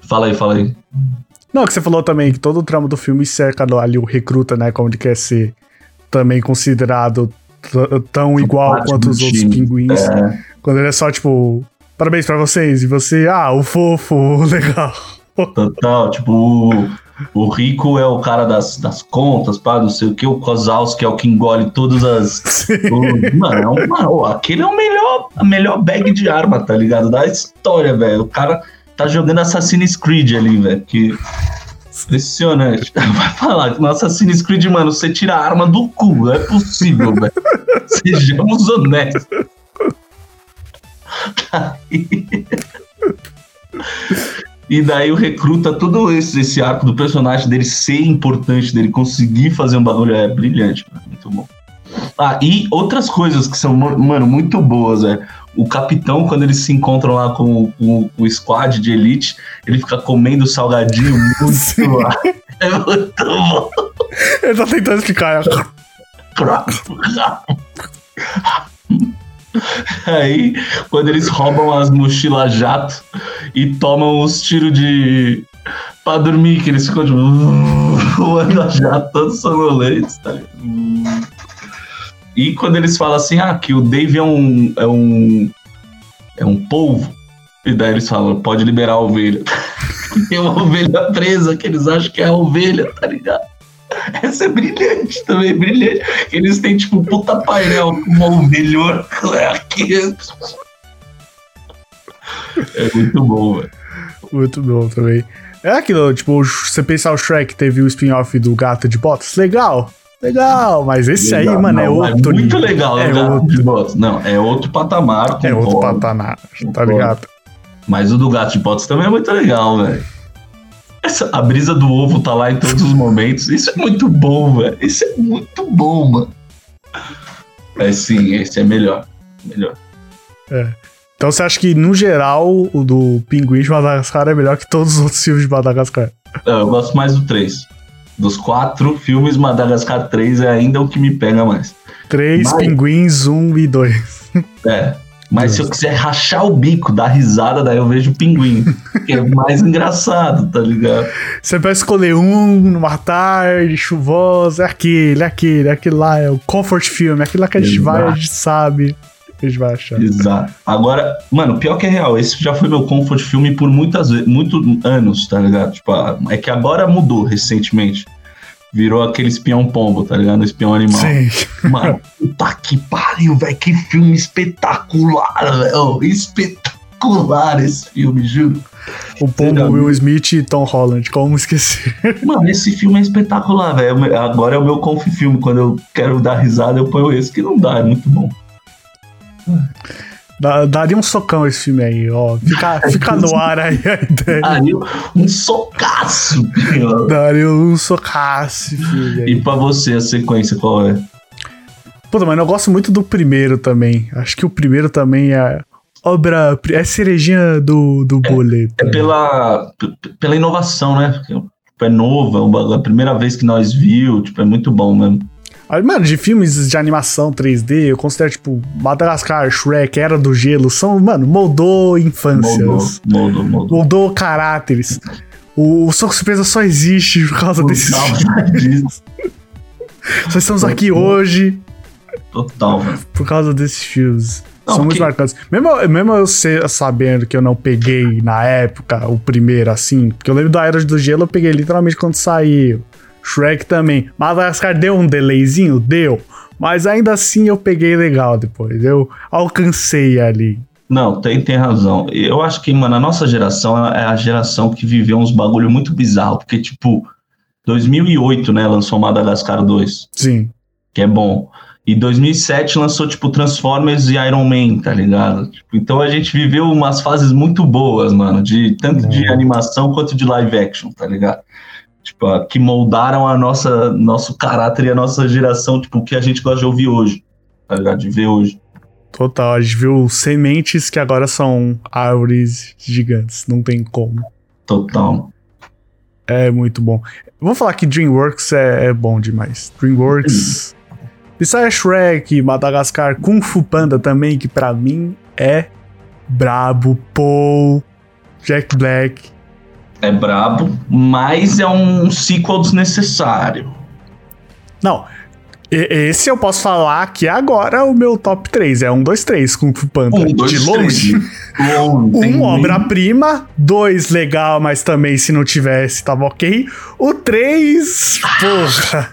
fala aí, fala aí. Não, que você falou também que todo o trama do filme cerca ali o recruta, né? Como ele quer ser também considerado tão igual quanto os outros pinguins. É. Quando ele é só, tipo, parabéns pra vocês. E você, ah, o fofo, legal. Total, tipo, o, o rico é o cara das, das contas, pá, não sei o que, o Kozalski é o que engole todas as. O, mano, é mano, aquele é o melhor, a melhor bag de arma, tá ligado? Da história, velho. O cara tá jogando Assassin's Creed ali, velho. Que. Impressionante. Vai falar que no Assassin's Creed, mano, você tira a arma do cu. Não é possível, velho. Sejamos honestos. Tá E daí o recruta todo esse, esse arco do personagem dele ser importante, dele conseguir fazer um bagulho. É brilhante, mano. muito bom. Ah, e outras coisas que são, mano, muito boas, é. O capitão, quando eles se encontram lá com, com, com o squad de elite, ele fica comendo salgadinho muito lá. É muito bom. Ele tá tentando explicar. Aí, quando eles roubam as mochilas jato e tomam os tiros de. pra dormir, que eles ficam tipo. voando a jato, todos sonolentes, tá E quando eles falam assim, ah, que o Dave é um. é um. é um polvo. E daí eles falam, pode liberar a ovelha. Tem uma ovelha presa que eles acham que é a ovelha, tá ligado? Essa é brilhante também, brilhante. Eles têm, tipo, um puta painel com uma ovelhona aqui. É muito bom, velho. Muito bom também. É aquilo, tipo, você pensar o Shrek teve o spin-off do Gato de Botas, legal, legal, mas esse legal, aí, mano, é não, é outro. É muito legal, é Gato outro... Não, é outro patamar. É outro patamar, tá ligado? Mas o do Gato de Botas também é muito legal, velho. Essa, a brisa do ovo tá lá em todos os momentos. Isso é muito bom, velho. Isso é muito bom, mano. É sim, esse é melhor. Melhor. É. Então você acha que, no geral, o do Pinguim de Madagascar é melhor que todos os outros filmes de Madagascar? eu gosto mais do 3. Dos quatro filmes, Madagascar 3 é ainda o que me pega mais. 3, Mas... Pinguins, 1 e 2. É, mas se eu quiser rachar o bico, dar risada, daí eu vejo o pinguim. que é mais engraçado, tá ligado? Você vai escolher um numa tarde chuvosa, é aquele, é aquele, é aquele lá, é o comfort film, é aquele lá que a gente Exato. vai, a gente sabe. Achar. Exato. Agora, mano, pior que é real, esse já foi meu comfort film por muitas muitos anos, tá ligado? Tipo, é que agora mudou recentemente virou aquele espião pombo, tá ligado? Espião animal. Sim. Mano, puta que pariu, velho. Que filme espetacular, velho. Espetacular esse filme, juro. O pombo, Will Smith e Tom Holland, como esquecer? Mano, esse filme é espetacular, velho. Agora é o meu conf filme. Quando eu quero dar risada, eu ponho esse que não dá, é muito bom. Daria um socão esse filme aí, ó. Fica, fica no ar aí a ideia. Daria um socaço, filho. Daria um socaço, filho. E pra você, a sequência qual é? Puta, mano, eu gosto muito do primeiro também. Acho que o primeiro também é obra. É cerejinha do, do é, boleto. É pela, pela inovação, né? É nova, é a primeira vez que nós viu, tipo, é muito bom mesmo. Mano, de filmes de animação 3D, eu considero, tipo, Madagascar, Shrek, Era do Gelo, são, mano, moldou infâncias. Moldou, moldou, moldou. Moldou caráteres. O, o Soco Surpresa só existe por causa desses filmes. Só estamos aqui hoje. Total, mano. Por causa desses filmes. Não, São muito marcantes. Mesmo, mesmo eu ser, sabendo que eu não peguei na época o primeiro assim, porque eu lembro da Era do Gelo, eu peguei literalmente quando saiu. Shrek também. Madagascar deu um delayzinho? Deu. Mas ainda assim eu peguei legal depois. Eu alcancei ali. Não, tem, tem razão. Eu acho que, mano, a nossa geração é a geração que viveu uns bagulho muito bizarro. Porque, tipo, 2008, né, lançou Madagascar 2. Sim. Que é bom. E 2007 lançou, tipo, Transformers e Iron Man, tá ligado? Tipo, então a gente viveu umas fases muito boas, mano. De, tanto de uhum. animação quanto de live action, tá ligado? Tipo, que moldaram a nossa nosso caráter e a nossa geração, tipo, o que a gente gosta de ouvir hoje, tá ligado? De ver hoje. Total, a gente viu sementes que agora são árvores gigantes, não tem como. Total. É muito bom. Vou falar que DreamWorks é, é bom demais. DreamWorks. Isso é Shrek, Madagascar, Kung Fu Panda também, que para mim é brabo. Paul, Jack Black, é brabo, mas é um sequel desnecessário. Não. Esse eu posso falar que agora é o meu top 3. É um, dois, três Kung Fu Panda. Um, dois, de longe. um, obra-prima. Dois, legal, mas também se não tivesse, tava ok. O três, porra.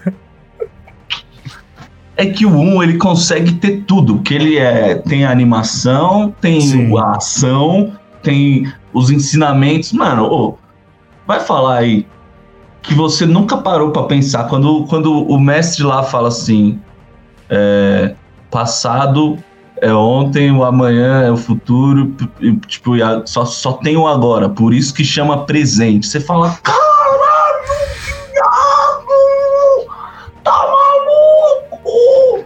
É que o 1 um, ele consegue ter tudo. Que ele é. Tem a animação, tem Sim. a ação, tem os ensinamentos. Mano, oh, vai falar aí que você nunca parou para pensar quando, quando o mestre lá fala assim: é, passado é ontem, o amanhã é o futuro, e, tipo, só, só tem o agora, por isso que chama presente. Você fala, caralho, Thiago, tá maluco?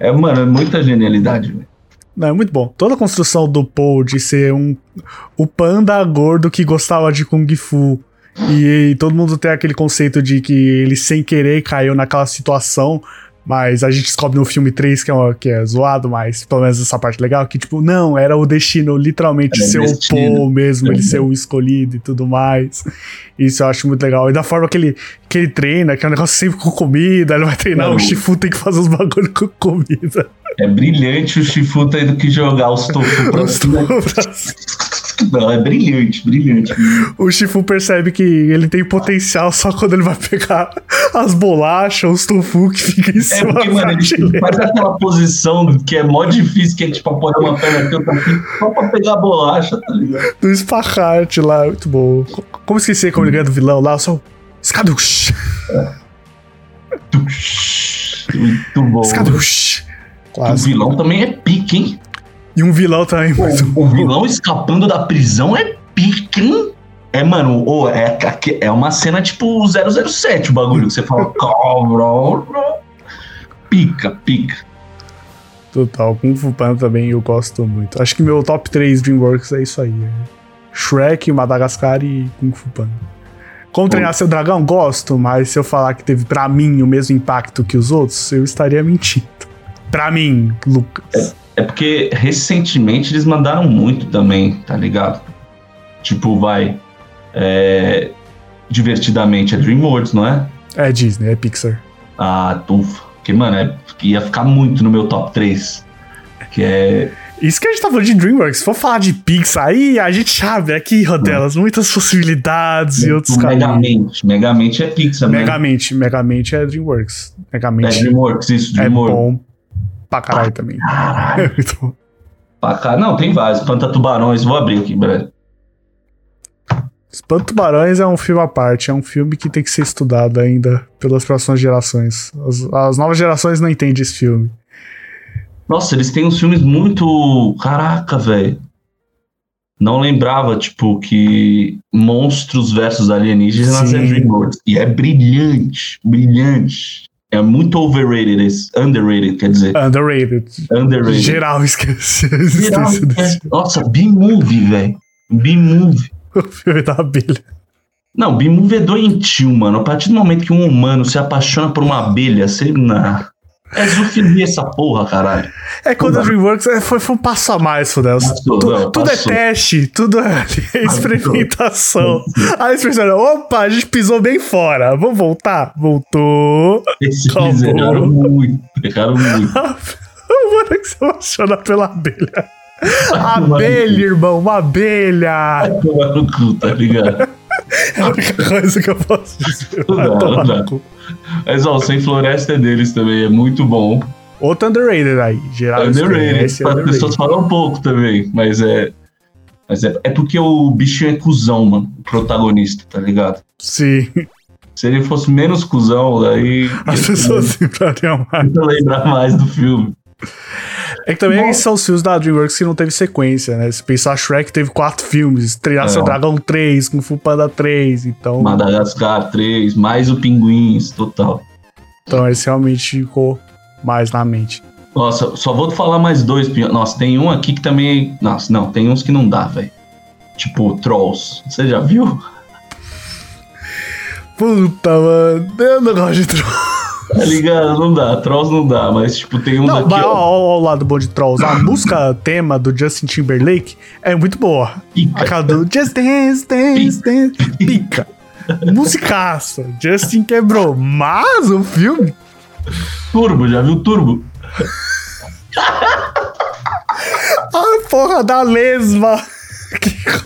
É, mano, é muita genialidade, velho. Não, é muito bom. Toda a construção do Paul de ser um o panda gordo que gostava de Kung Fu. E, todo mundo tem aquele conceito de que ele sem querer caiu naquela situação. Mas a gente descobre no filme 3 que é, uma- que é zoado, mas pelo menos essa parte legal, que tipo, não, era o destino literalmente Era ser o Paul mesmo, ele Uhum. ser o escolhido e tudo mais. Isso eu acho muito legal. E da forma que ele, que ele treina, que é um negócio sempre com comida, ele vai treinar, Não. o Shifu tem que fazer os bagulho com comida. É brilhante o Shifu tendo que jogar os tofu pra cima. Não, é brilhante, brilhante. O Shifu percebe que ele tem potencial só quando ele vai pegar as bolachas, os tofu que fica em É cima porque, da mano, ele faz aquela posição que é mó difícil, que é tipo apoiar uma perna aqui, outra aqui, só pra pegar a bolacha, tá ligado? do espacate lá, muito bom. Co- Como esquecer como ele ganha do vilão lá? Só. Escadush! Muito bom. Escadush! O Clássico. vilão também é pique, hein? E um vilão também O, o bom. vilão escapando da prisão é pique, hein? É, mano, ô, é, é uma cena tipo 007 o bagulho, que você fala. Pica, pica. Total. Kung Fu Panda também eu gosto muito. Acho que meu top 3 Dreamworks é isso aí. é Shrek, Madagascar e Kung Fu Panda. Como treinar seu dragão? Gosto, mas se eu falar que teve pra mim o mesmo impacto que os outros, eu estaria mentindo. Pra mim, Lucas. É porque recentemente eles mandaram muito também, tá ligado? Tipo, vai. É, divertidamente é DreamWorks, não é? É Disney, é Pixar. Ah, ufa. Porque, mano, é, ia ficar muito no meu top 3. Que é. Isso que a gente tá falando de DreamWorks. Se for falar de Pixar, aí a gente abre aqui, Rodelas, muitas possibilidades e outros caminhos. Megamente. Megamente é Pixar, né? Megamente, Megamente é DreamWorks. É Megamente DreamWorks, isso, é, DreamWorks. bom pra caralho também. Caralho. É. Pra. Não, tem vários. Planta Tubarões, vou abrir aqui, brother. Espanto Tubarões é um filme à parte, é um filme que tem que ser estudado ainda pelas próximas gerações. As, as novas gerações não entendem esse filme. Nossa, eles têm uns filmes muito. Caraca, velho. Não lembrava, tipo, que Monstros versus Alienígenas Sim. é DreamWorks. E é brilhante, brilhante. É muito overrated, esse, underrated, quer dizer. Underrated. Underrated. Geral esquece a Geral, Nossa, B-Movie, velho. B-Movie. o filme da abelha. Não, B-Movie é doentio, mano. A partir do momento que um humano se apaixona por uma abelha, você. Não. É zoofilia essa porra, caralho. É quando a. DreamWorks é, foi, foi um passo a mais, Fudel. Tu- tudo passou. é teste, tudo é experimentação. Aí eles pensaram, opa, a gente pisou bem fora, vamos voltar? Voltou. Eles erraram muito. Erraram muito. O mano que se emociona pela abelha. Abelha, irmão, uma abelha. Tomar no cu, tá ligado? É a única coisa que eu posso dizer. Não, não. Mas ó, Sem Floresta é deles também, é muito bom. Outro underrated aí. Geral Underrated. esquece, As pessoas falam um pouco também, mas é. Mas é, é porque o bichinho é cuzão, mano. O protagonista, tá ligado? Sim, Se ele fosse menos cuzão, daí. as pessoas lembrariam mais. lembrar mais do filme. É que também são os filmes da DreamWorks que não teve sequência, né? Se pensar Shrek teve quatro filmes, Treinar É. Seu Dragão 3, Kung Fu Panda 3, então, Madagascar 3, mais o Pinguins, total. então esse realmente ficou mais na mente. Nossa, só vou falar mais dois. Nossa, tem um aqui que também. Nossa, não, tem uns que não dá, velho. Tipo, Trolls. Você já viu? Puta, mano, eu não gosto de Trolls. Tá ligado? Não dá. Trolls não dá, mas, tipo, tem uns Não, aqui. ó, ao lado bom de Trolls. A música tema do Justin Timberlake é muito boa. pica. Aquela do Just Dance, Dance, Dance. Pica. Musicaça. Justin quebrou. Mas o filme. Turbo, já viu Turbo? A porra da lesma.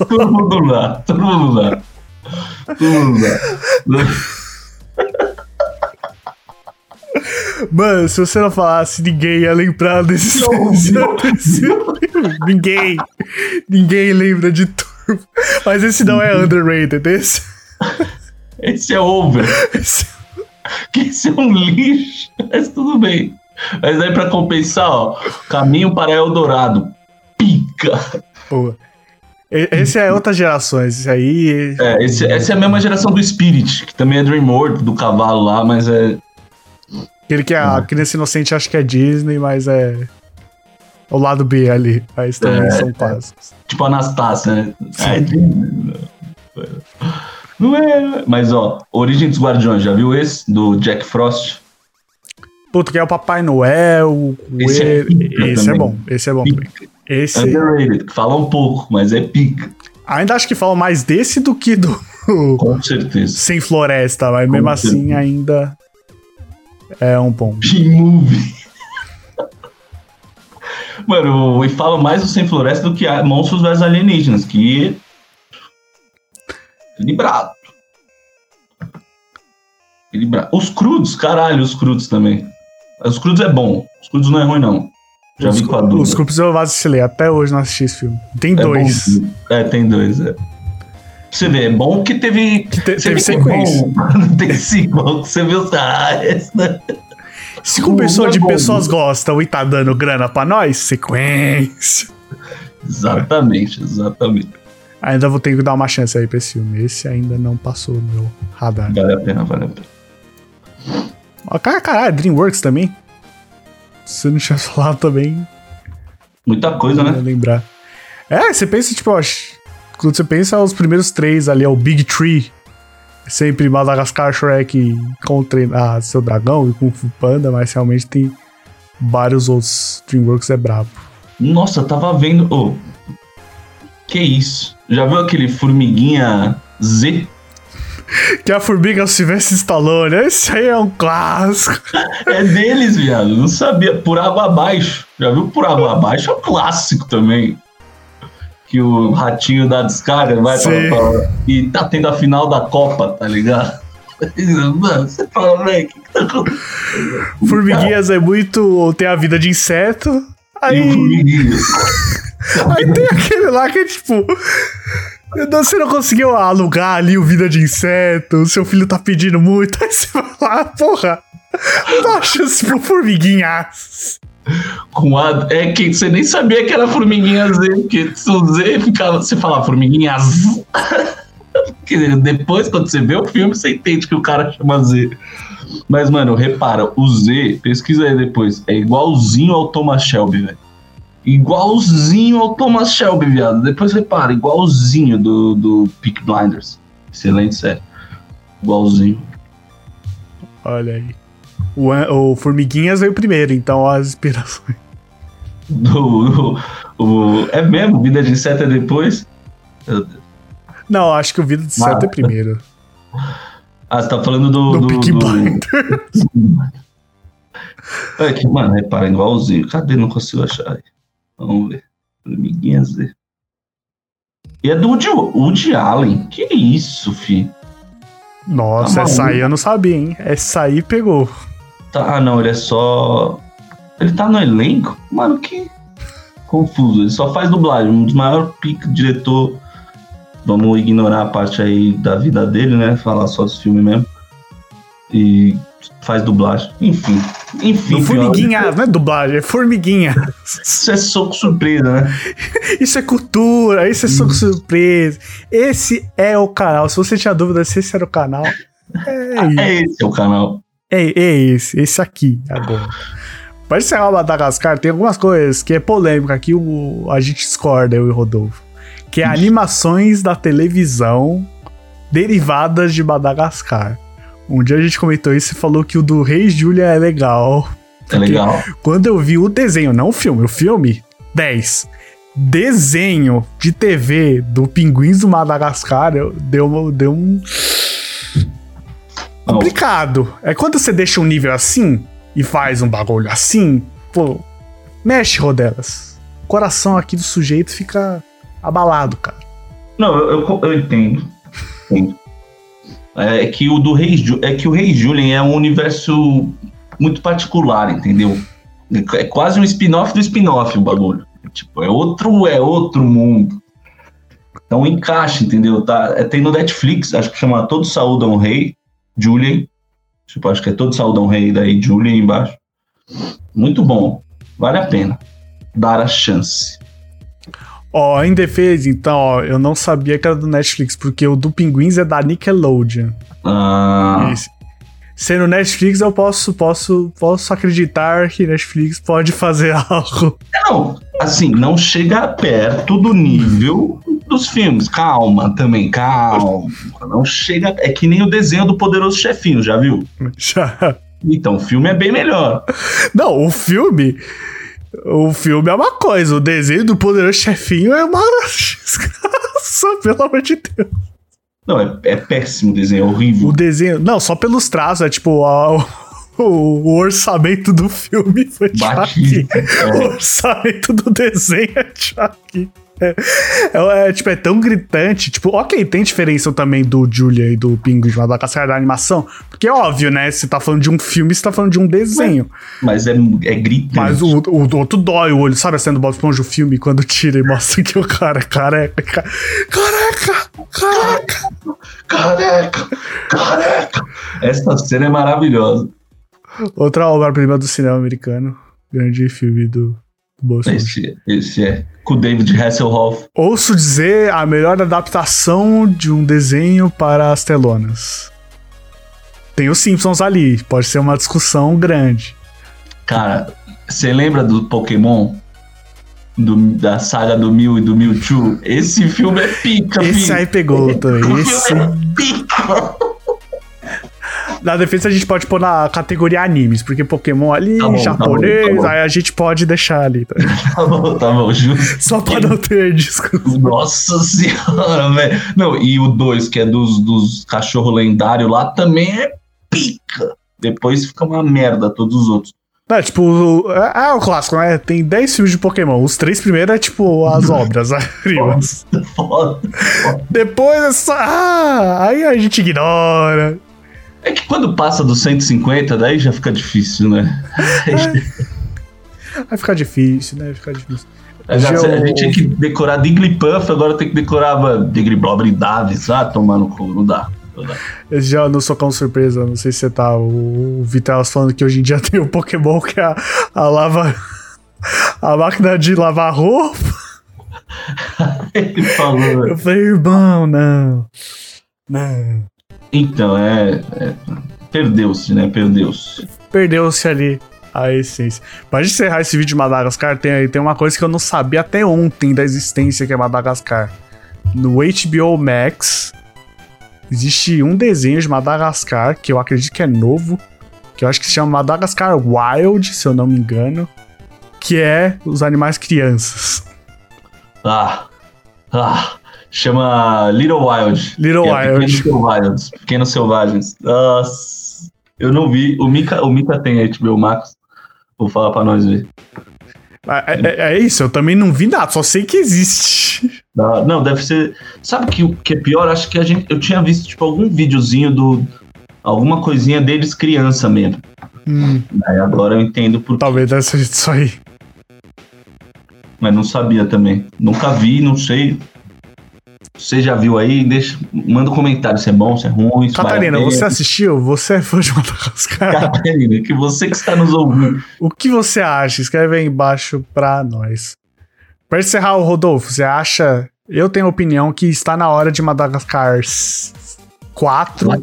Turbo não dá. Turbo não dá. Turbo não dá. Mano, se você não falasse, ninguém ia lembrar desse, filme. Ninguém. Ninguém lembra de Turbo. Mas esse não é underrated. Esse, Esse é over. esse Que esse é um lixo. Mas tudo bem. Mas aí pra compensar, ó, Caminho para Eldorado. Pica! Pô. Esse é outras gerações. Esse aí. É, esse- essa é a mesma geração do Spirit, que também é DreamWorks, do cavalo lá, mas é. Aquele que é a criança inocente acho que é Disney, mas é. O lado B ali. Mas também É, são clássicos. Tipo Anastácia, né? É, Disney. Não é. Mas ó, Origem dos Guardiões, já viu esse? Do Jack Frost? Puto, que é o Papai Noel. o Esse é Esse é bom. Esse é bom. Pica. Esse. Underrated, que fala um pouco, mas é pica. Ainda acho que falam mais desse do que do. Com certeza. Sem Floresta, mas Com mesmo assim certeza. ainda. É um bom. B-Movie. Mano, e fala mais do Sem Floresta do que Monstros vs Alienígenas, que. Equilibrado. Equilibrado. Os crudos, caralho, os crudos também. Os crudos é bom. Os crudos não é ruim, não. Já os, vi com a dúvida. os grupos eu vacilei. Até hoje não assisti esse filme. Tem É dois. bom. É, tem dois, é. Você vê, é bom que teve. Que te- você teve é sequência. bom. Não tem sequel, que você viu. Ah, essa. Se com pessoa Não é de bom. pessoas gostam e tá dando grana pra nós, sequência. Exatamente, exatamente. Ainda vou ter que dar uma chance aí pra esse filme. Esse ainda não passou no meu radar. Vale a pena, vale a pena. Cara, caralho, Dreamworks também. Eu não tinha falado também, Muita coisa, né? lembrar. É, você pensa, tipo, ó, quando você pensa os primeiros três ali, é o Big Tree. Sempre Madagascar, Shrek com treinar seu dragão e Kung Fu Panda, mas realmente tem vários outros. Dreamworks é brabo. Nossa, tava vendo. Ô, que isso? Já viu aquele Formiguinha Z? Que a formiga Sylvester Stallone, esse aí é um clássico. É deles, viado. Não sabia. Por água abaixo. Já viu Por água abaixo? É um clássico também. Que o ratinho dá descarga, vai pra, pra- E tá tendo a final da Copa, tá ligado? Mano, você fala, velho, o que, que tá acontecendo? Formiguinhas é muito. tem a vida de inseto. Aí, aí tem aquele lá que é tipo. Você não conseguiu alugar ali o Vida de Inseto, seu filho tá pedindo muito, aí você vai lá, porra, dá chance pro Formiguinhas. Com a, é que você nem sabia que era formiguinha Z, porque o Z ficava, você falava formiguinha Z. Dizer, depois, quando você vê o filme, você entende que o cara chama Z. Mas, mano, repara, o Z, pesquisa aí depois, é igualzinho ao Thomas Shelby, velho. Igualzinho ao Thomas Shelby, viado. Depois repara, igualzinho do, do Peak Blinders. Excelente série. Igualzinho. Olha aí. O, o Formiguinhas veio primeiro, então ó, as inspirações. Do, o, o- é mesmo? Vida de Inseto é depois? Não, acho que o Vida de Inseto é primeiro. Ah, você tá falando do. Do do, Peaky do- Blinders. É que, mano, repara, igualzinho. Cadê? Não consigo achar. Vamos ver. Formiguinha Z. E é do Woody, Woody Allen. Que isso, fi? Nossa, Tá essa aí eu não sabia, hein? Essa aí pegou. Tá, ah, não, ele é só. Ele tá no elenco? Mano, que confuso. Ele só faz dublagem. Um dos maiores pica diretor. Vamos ignorar a parte aí da vida dele, né? Falar só dos filmes mesmo. E faz dublagem. Enfim. Enfim. Pior- Formiguinhas, não é dublagem, é Formiguinha. Isso é soco surpresa, né? Isso é cultura, isso é soco surpresa. Esse é o canal. Se você tinha dúvida se esse era o canal, é, isso. É esse o canal. É, é esse, esse aqui agora. Para encerrar o Madagascar, tem algumas coisas que é polêmica aqui, o, a gente discorda, eu e o Rodolfo. Que é animações da televisão derivadas de Madagascar. Um dia a gente comentou isso e falou que o do Rei Júlia é legal. É legal. Quando eu vi o desenho, não o filme, o filme, 10. Desenho de TV do Pinguins do Madagascar, eu, deu, deu um. Complicado. É quando você deixa um nível assim e faz um bagulho assim, pô, mexe, Rodelas. O coração aqui do sujeito fica abalado, cara. Não, eu, eu, eu entendo. Entendo. É que o do Rei é que o Rei Julian é um universo muito particular, entendeu? É quase um spin-off do spin-off o bagulho. Tipo, é outro, é outro mundo. Então encaixa, entendeu? Tá, é, tem no Netflix, acho que chama Todos Saúdam o Rei, Julian. Tipo, acho que é Todos Saúdam o Rei, daí Julian embaixo. Muito bom. Vale a pena dar a chance. Ó, em defesa, então, ó, eu não sabia que era do Netflix, porque o do Pinguins é da Nickelodeon. Ah, Esse. Sendo Netflix, eu posso, posso, posso acreditar que Netflix pode fazer algo. não, assim, não chega perto do nível dos filmes. Calma também, calma. Não chega. É que nem o desenho do Poderoso Chefinho, já viu? Já. Então, o filme é bem melhor. Não, o filme. O filme é uma coisa, o desenho do poderoso chefinho é uma desgraça, pelo amor de Deus. Não, é, é péssimo o desenho, é horrível. O desenho. Não, só pelos traços, é tipo. a- o, orçamento do filme foi Bate. Chuck. O orçamento do desenho é Chuck. É, é, é, tipo, é tão gritante. Tipo, ok, tem diferença também do Julia e do Pinguim de Madagascar da animação. Porque é óbvio, né? Você tá falando de um filme, você tá falando de um desenho. Mas é, é gritante. Mas o, o, o outro dói o olho, sabe? A cena do Bob Esponja, o filme, quando tira e mostra que o cara é careca. ca- Careca! Careca! Careca! Careca! Essa cena é maravilhosa. Outra obra-prima do cinema americano. Grande filme do, Bob Esponja. Esse, esse é. Com o David Hasselhoff. Ouço dizer a melhor adaptação de um desenho para as telonas. Tem os Simpsons ali, pode ser uma discussão grande. Cara, você lembra do Pokémon? Do, da saga do Mew e do Mewtwo? Esse filme é pica, Esse aí pegou também. Esse, filme é pica. Na defesa a gente pode pôr na categoria animes, porque Pokémon ali, Tá bom, tá japonês, bom, tá bom. aí a gente pode deixar ali. tá? Tá bom, tá bom, justo. Só pra não ter discussão. Nossa senhora, velho. Não, e o 2, que é dos, dos cachorro lendário lá, também é pica. Depois fica uma merda todos os outros. É, tipo, o- é, é o clássico, né? Tem 10 filmes de Pokémon. Os três primeiros é tipo as obras, as primas. Foda. Depois é só. Ah, aí a gente ignora. É que quando passa dos 150, daí já fica difícil, né? Vai ficar difícil, né? Vai ficar difícil. A gente, Já a gente tinha que decorar Digglypuff, agora tem que decorar mano, Digglyblobber Davis. Ah, tomar no cu, não dá. Esse já no Socão Surpresa, não sei se você tá. O, o Vitelas falando que hoje em dia tem o Pokémon que é a, a lava. A máquina de lavar roupa. Ele falou. Eu falei, irmão, não. Não. Então, é. é Perdeu-se, né? Perdeu-se. Perdeu-se ali a essência. Pra gente encerrar esse vídeo de Madagascar, tem, tem uma coisa que eu não sabia até ontem da existência que é Madagascar. No HBO Max existe um desenho de Madagascar que eu acredito que é novo, que eu acho que se chama Madagascar Wild, se eu não me engano, que é os animais crianças. Ah. Ah. Chama Little Wild. Little é Wild. Pequenos Selvagens. Pequenos Selvagens. Nossa. Eu não vi. O Mika, o Mika tem HBO Max. Vou falar pra nós ver. É, é- é isso, eu também não vi nada, só sei que existe. Não, não, deve ser. Sabe o que, o que é pior? Acho que a gente, eu tinha visto tipo algum videozinho do. Alguma coisinha deles criança mesmo. Hum, Aí agora eu entendo por talvez deve ser isso aí. mas não sabia também. Nunca vi, não sei. Você já viu aí? Deixa, manda um comentário se é bom, se é ruim. Se Catarina, vale você assistiu? Você é fã de Madagascar? Catarina, que você que está nos ouvindo. O que você acha? Escreve aí embaixo pra nós. Pra encerrar, o Rodolfo, você acha. Eu tenho a opinião que está na hora de Madagascar 4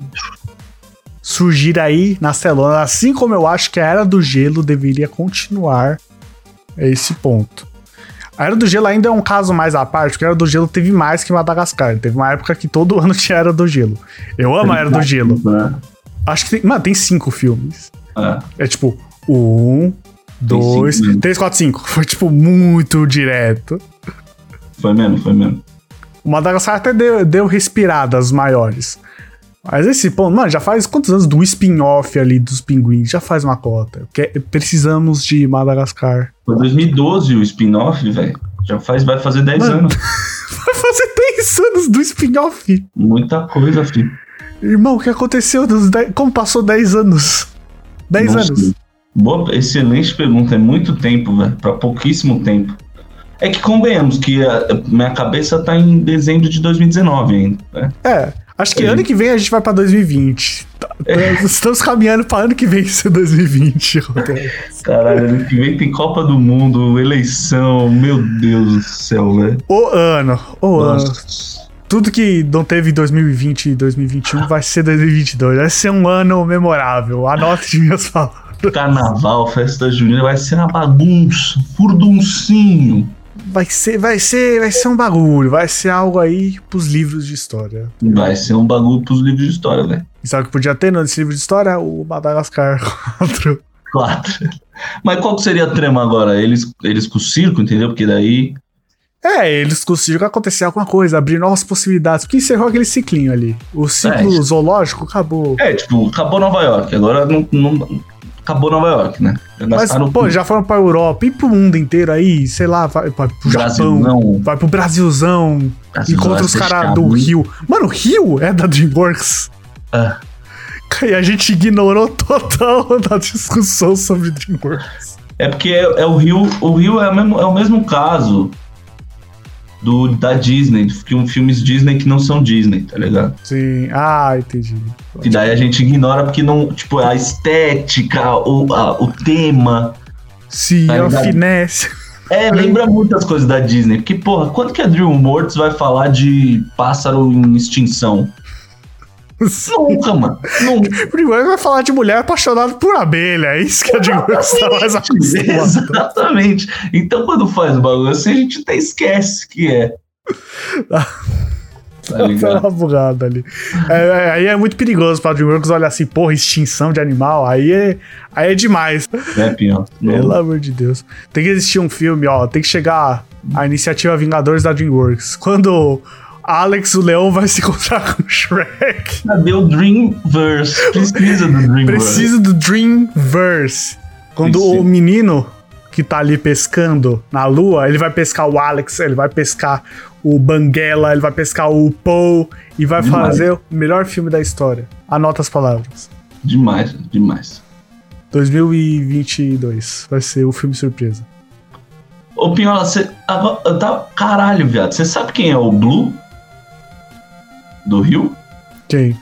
surgir aí na telonas, assim como eu acho que a Era do Gelo deveria continuar a esse ponto. A Era do Gelo ainda é um caso mais à parte, porque a Era do Gelo teve mais que Madagascar. Teve uma época que todo ano tinha Era do Gelo. Eu amo a Era do Gelo. Né? Acho que tem. Mano, tem cinco filmes. É. É tipo, um, dois, cinco três, quatro, cinco. Foi tipo muito direto. Foi mesmo, foi mesmo. O Madagascar até deu, deu respiradas maiores. Mas esse ponto, mano, já faz quantos anos do spin-off ali dos pinguins? Já faz uma cota. Que- precisamos de Madagascar. Foi 2012 o spin-off, velho. Já faz, vai fazer 10 Mano. anos. Vai fazer 10 anos do spin-off. Muita coisa, filho. Irmão, o que aconteceu? Dos 10 como passou 10 anos? 10 Não anos. Boa, excelente pergunta. É muito tempo, velho. Pra pouquíssimo tempo. É que convenhamos que a minha cabeça tá em dezembro de 2019 ainda. Né? É. Acho que É. ano que vem a gente vai pra 2020. Tá- tá- Estamos caminhando pra ano que vem ser 2020. Rodrigo. Caralho, ano que vem tem Copa do Mundo, eleição, meu Deus do céu, velho. o ano, o ano. Tudo que não teve em 2020 e 2021 vai ser 2022. Vai ser um ano memorável. Anote de minhas palavras. Carnaval, festa junina, vai ser uma bagunça, furduncinho. Vai ser, vai ser, vai ser um bagulho. Vai ser algo aí pros livros de história. Vai ser um bagulho pros livros de história, velho. E sabe o que podia ter nesse livro de história? O Madagascar 4. Quatro. Mas qual que seria a trama agora? Eles, eles com o circo, entendeu? Porque daí. É, eles conseguiram acontecer alguma coisa, abrir novas possibilidades, porque encerrou aquele ciclinho ali. O ciclo isso. zoológico acabou. É, tipo, acabou Nova York. Agora não. não- acabou Nova York, né? Já Mas, gastaram pô, tudo. já foram pra Europa e pro mundo inteiro aí, sei lá, vai, vai pro Japão, Brasilzão. vai pro Brasilzão, Brasil encontra vai os caras do. Rio. Mano, o Rio é da DreamWorks. Ah, E a gente ignorou total da discussão sobre DreamWorks. é porque é, é o Rio. O Rio é o mesmo, é o mesmo caso do, da Disney, de film- filmes Disney que não são Disney, tá ligado? Sim, ah, entendi. Que daí a gente ignora porque não. Tipo, a estética, o, a- o tema. Sim, Tá ligado? finesse. É, lembra muitas coisas da Disney. Porque, porra, quando que a DreamWorks vai falar de pássaro em extinção? Nunca, mano. Nunca. Primeiro vai falar de mulher apaixonada por abelha, é isso que a DreamWorks tá mais. Exatamente. Então, quando faz o bagulho assim, a gente até esquece que é. Tá Tá ligado? uma bugada ali. É, é, aí é muito perigoso pra DreamWorks olhar assim, porra, extinção de animal, aí é, aí é demais. Né, Pinhão? Pelo amor de Deus. Tem que existir um filme, ó, tem que chegar a iniciativa Vingadores da DreamWorks. Quando Alex, o leão, vai se encontrar com o Shrek. Cadê o Dreamverse? Precisa do Dreamverse. Precisa do Dreamverse. Quando Precisa. o menino que tá ali pescando na lua, ele vai pescar o Alex, ele vai pescar o Banguela, ele vai pescar o Paul e vai Demais. fazer o melhor filme da história. Anota as palavras. Demais, demais. 2022 vai ser o filme surpresa. Ô, Pinhola, você. Tá, caralho, viado. Você sabe quem é o Blue? Do Rio? Quem?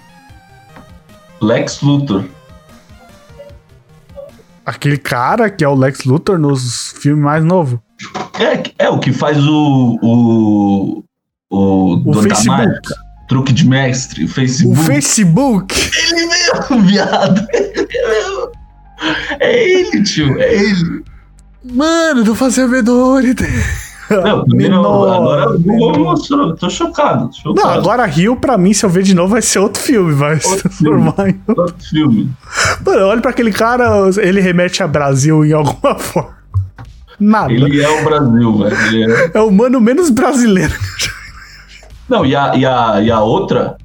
Lex Luthor. Aquele cara que é o Lex Luthor nos filmes mais novos. É, é o que faz o. O. O, O Facebook. Truque de mestre, o O Facebook. Facebook. Ele mesmo, viado. Ele mesmo. É ele, tio. É ele. Mano, menor ideia. Não, primeiro, agora o Google mostrou. Tô chocado. chocado. Não, agora Rio, pra mim, se eu ver de novo, vai ser outro filme. Vai se Outro transformar em. Outro filme. Mano, olha pra aquele cara, ele remete a Brasil em alguma forma. Nada. Ele é o Brasil, velho. É- É o mano menos brasileiro. Não, e a, e a, e a outra,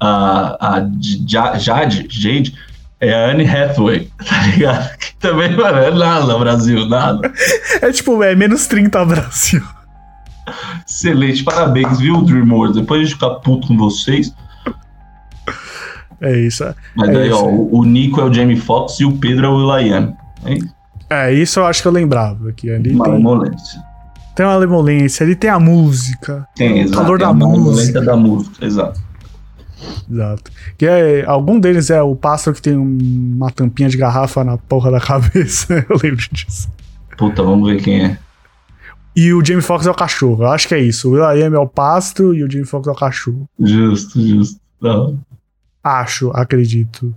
a, a Ja- Jade, Jade, é a Anne Hathaway, tá ligado? Que também, mano, é nada Brasil, nada. É tipo, é menos 30 Brasil. Excelente, parabéns, viu, DreamWorks? Depois gente ficar puto com vocês. É isso. é. Mas É daí, isso ó, o, o Nico é o Jamie Foxx e o Pedro é o Will.i.am. É isso, É, isso eu acho que eu lembrava. Que ali tem, malemolência. tem uma lemolência, ali tem a música. Tem, o exato. calor é da a malemolência música. da música, exato. Exato. Que é, algum deles é o pássaro que tem um- uma tampinha de garrafa na porra da cabeça. eu lembro disso. Puta, vamos ver quem é. E o Jamie Foxx é o cachorro. Eu acho que é isso. O Will.i.am é o pássaro e o Jamie Foxx é o cachorro. Justo, justo. Não. Acho, acredito.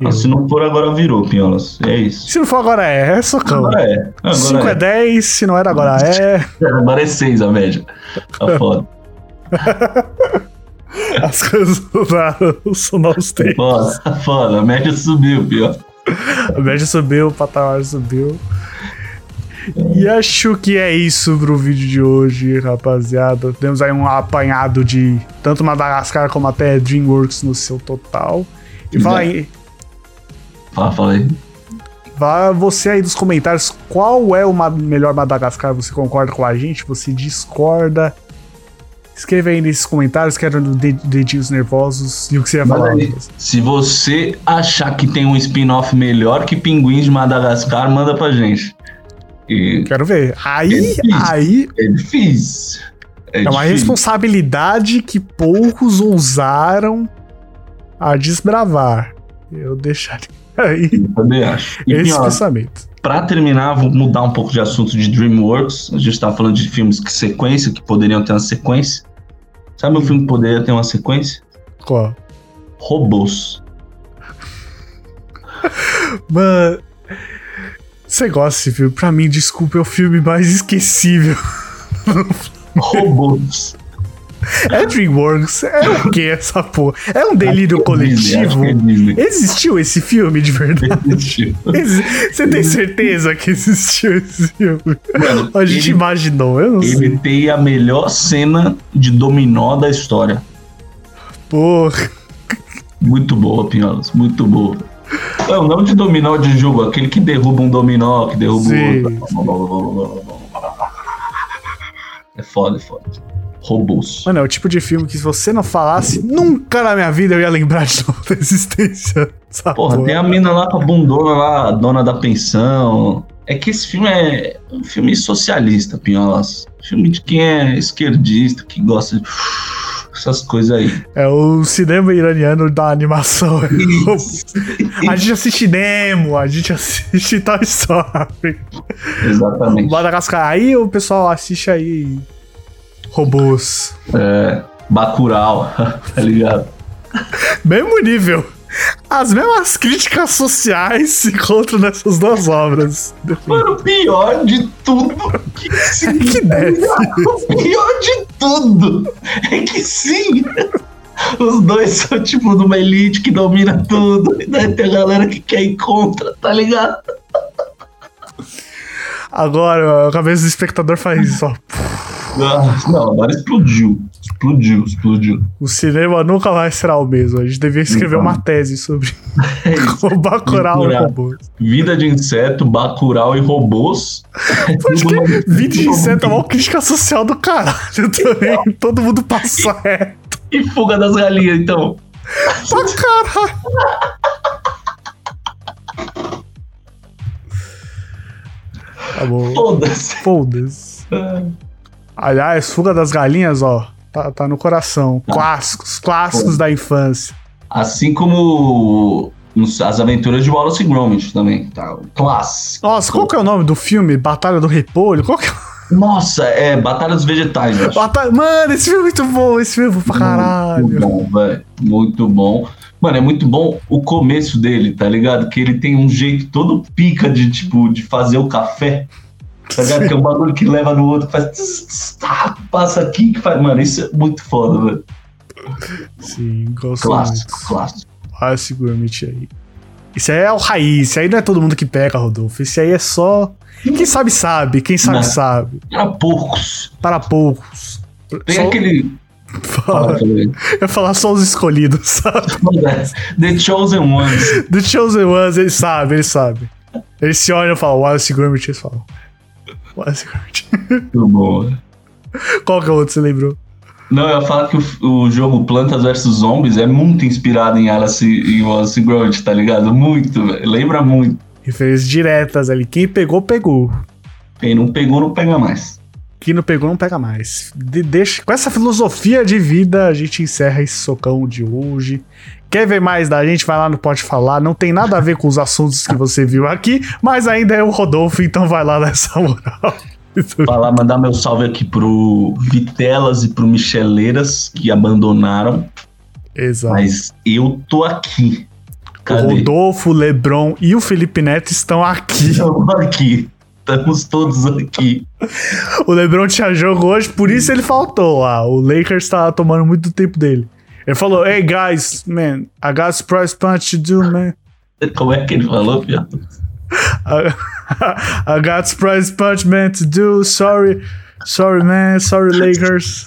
Eu. Ah, Se não for, agora virou, Pinholas. É isso. Se não for agora é, é socão. Agora é. Agora 5 é é. 10, se não era agora é. Agora é 6 a média. Tá foda. As coisas mudaram, os sonoros tem. Foda, foda. A média subiu, pior. A média subiu, o patamar subiu. E acho que é isso pro vídeo de hoje, rapaziada. Temos aí um apanhado de tanto Madagascar como até DreamWorks no seu total. E fala aí, Fala, fala aí. Vá você aí dos comentários qual é o melhor Madagascar. Você concorda com a gente? Você discorda? Escreva aí nesses comentários, quero dedinhos nervosos e o que você ia falar. aí, se você achar que tem um spin-off melhor que Pinguins de Madagascar, manda pra gente. E Quero ver. É Aí, difícil. aí, é difícil. É, é uma difícil. responsabilidade que poucos ousaram a desbravar. Eu deixaria aí. Eu também acho. E, esse pensamento. Pra terminar, vou mudar um pouco de assunto de DreamWorks. A gente tava falando de filmes que sequência, que poderiam ter uma sequência. Sabe um filme que poderia ter uma sequência? Qual? Robôs. Mano, você gosta desse filme? Pra mim, desculpa, é o filme mais esquecível. Robôs. É DreamWorks? É o que essa porra? É um delírio é coletivo? É existiu esse filme de verdade? Existiu. Você tem certeza que existiu esse filme? Mano, a gente ele, imaginou, eu não ele sei. Ele tem a melhor cena de dominó da história. Porra. Muito boa, Pinholas, muito boa. Não, não de dominó de jogo, aquele que derruba um dominó, que derruba Sim. outro. É foda, é foda robôs. Mano, é o tipo de filme que se você não falasse, nunca na minha vida eu ia lembrar de novo da existência. Porra, porra, tem a mina lá com a bundona lá, dona da pensão. É que esse filme é um filme socialista, Pinholas. Filme de quem é esquerdista, que gosta de essas coisas aí. É o cinema iraniano da animação. A gente assiste Nemo, a gente assiste Toy Story. Exatamente. Madagascar. Aí o pessoal assiste aí robôs. É, Bacurau, tá ligado? Mesmo nível. As mesmas críticas sociais se encontram nessas duas obras. Mano, o pior de tudo que sim, é que deve. O pior de tudo é que sim. Os dois são tipo numa elite que domina tudo. E daí tem a galera que quer ir contra, tá ligado? Agora a cabeça do espectador faz isso, ó. Não, agora explodiu. Explodiu, explodiu. O cinema nunca mais será o mesmo. A gente devia escrever então. uma tese sobre é Bacurau e robôs. Vida de inseto, Bacurau e robôs. Pode que vida de inseto é uma crítica social do caralho também. Todo mundo passa reto. E fuga das galinhas, então. Pra caralho. Tá bom. Foda-se. Foda-se. Aliás, Fuga das Galinhas, ó, tá, tá no coração. Tá. Clássicos, clássicos Pô. da infância. Assim como as Aventuras de Wallace Gromit também, tá? Clássico. Nossa, qual que é o nome do filme? Batalha do Repolho? Qual que é? Nossa, é Batalha dos Vegetais, acho. Batalha... Mano, esse filme é muito bom, esse filme é pra caralho. Muito bom, velho. Muito bom. Mano, é muito bom o começo dele, tá ligado? Que ele tem um jeito todo pica de, tipo, de fazer o café. Tá ligado? Que é um bagulho que leva no outro, faz. Tss, tá, passa aqui que faz. Mano, isso é muito foda, velho. Sim, gosto clássico, muito. Clássico, clássico. Clássico, aí. Isso aí é o raiz, isso aí não é todo mundo que pega, Rodolfo. Isso aí é só. Quem sabe, sabe. Quem sabe, não, sabe. Para poucos. Para poucos. Tem só... aquele. Fala. Eu ia falar só os escolhidos, sabe? The Chosen Ones. The Chosen Ones, eles sabem, eles sabem. Eles se olham e falam, Wallace Gromit, eles falam. Wallace Muito bom. Qual que é o outro, você lembrou? Não, eu ia falar que o, o jogo Plantas vs Zombies é muito inspirado em Alice e Wallace Gromit, tá ligado? Muito, velho. Lembra muito. Referências diretas ali. Quem pegou, pegou. Quem não pegou, não pega mais. Quem não pegou, não pega mais. De, deixa, com essa filosofia de vida, a gente encerra esse socão de hoje. Quer ver mais da gente? Vai lá no Pode Falar. Não tem nada a ver com os assuntos que você viu aqui, mas ainda é o Rodolfo, então vai lá nessa moral. Falar, mandar meu salve aqui pro Vitelas e pro Micheleiras, que abandonaram. Exato. Mas eu tô aqui. Cadê? O Rodolfo, o Lebron e o Felipe Neto estão aqui. Estão aqui. Estamos todos aqui. O LeBron tinha jogo hoje, por isso ele faltou lá. O Lakers tá tomando muito tempo dele. Ele falou: Hey guys, man, I got surprise punch to do, man. Como é que ele falou, piada? I got surprise punch, man, to do. Sorry, sorry, man. Sorry, Lakers.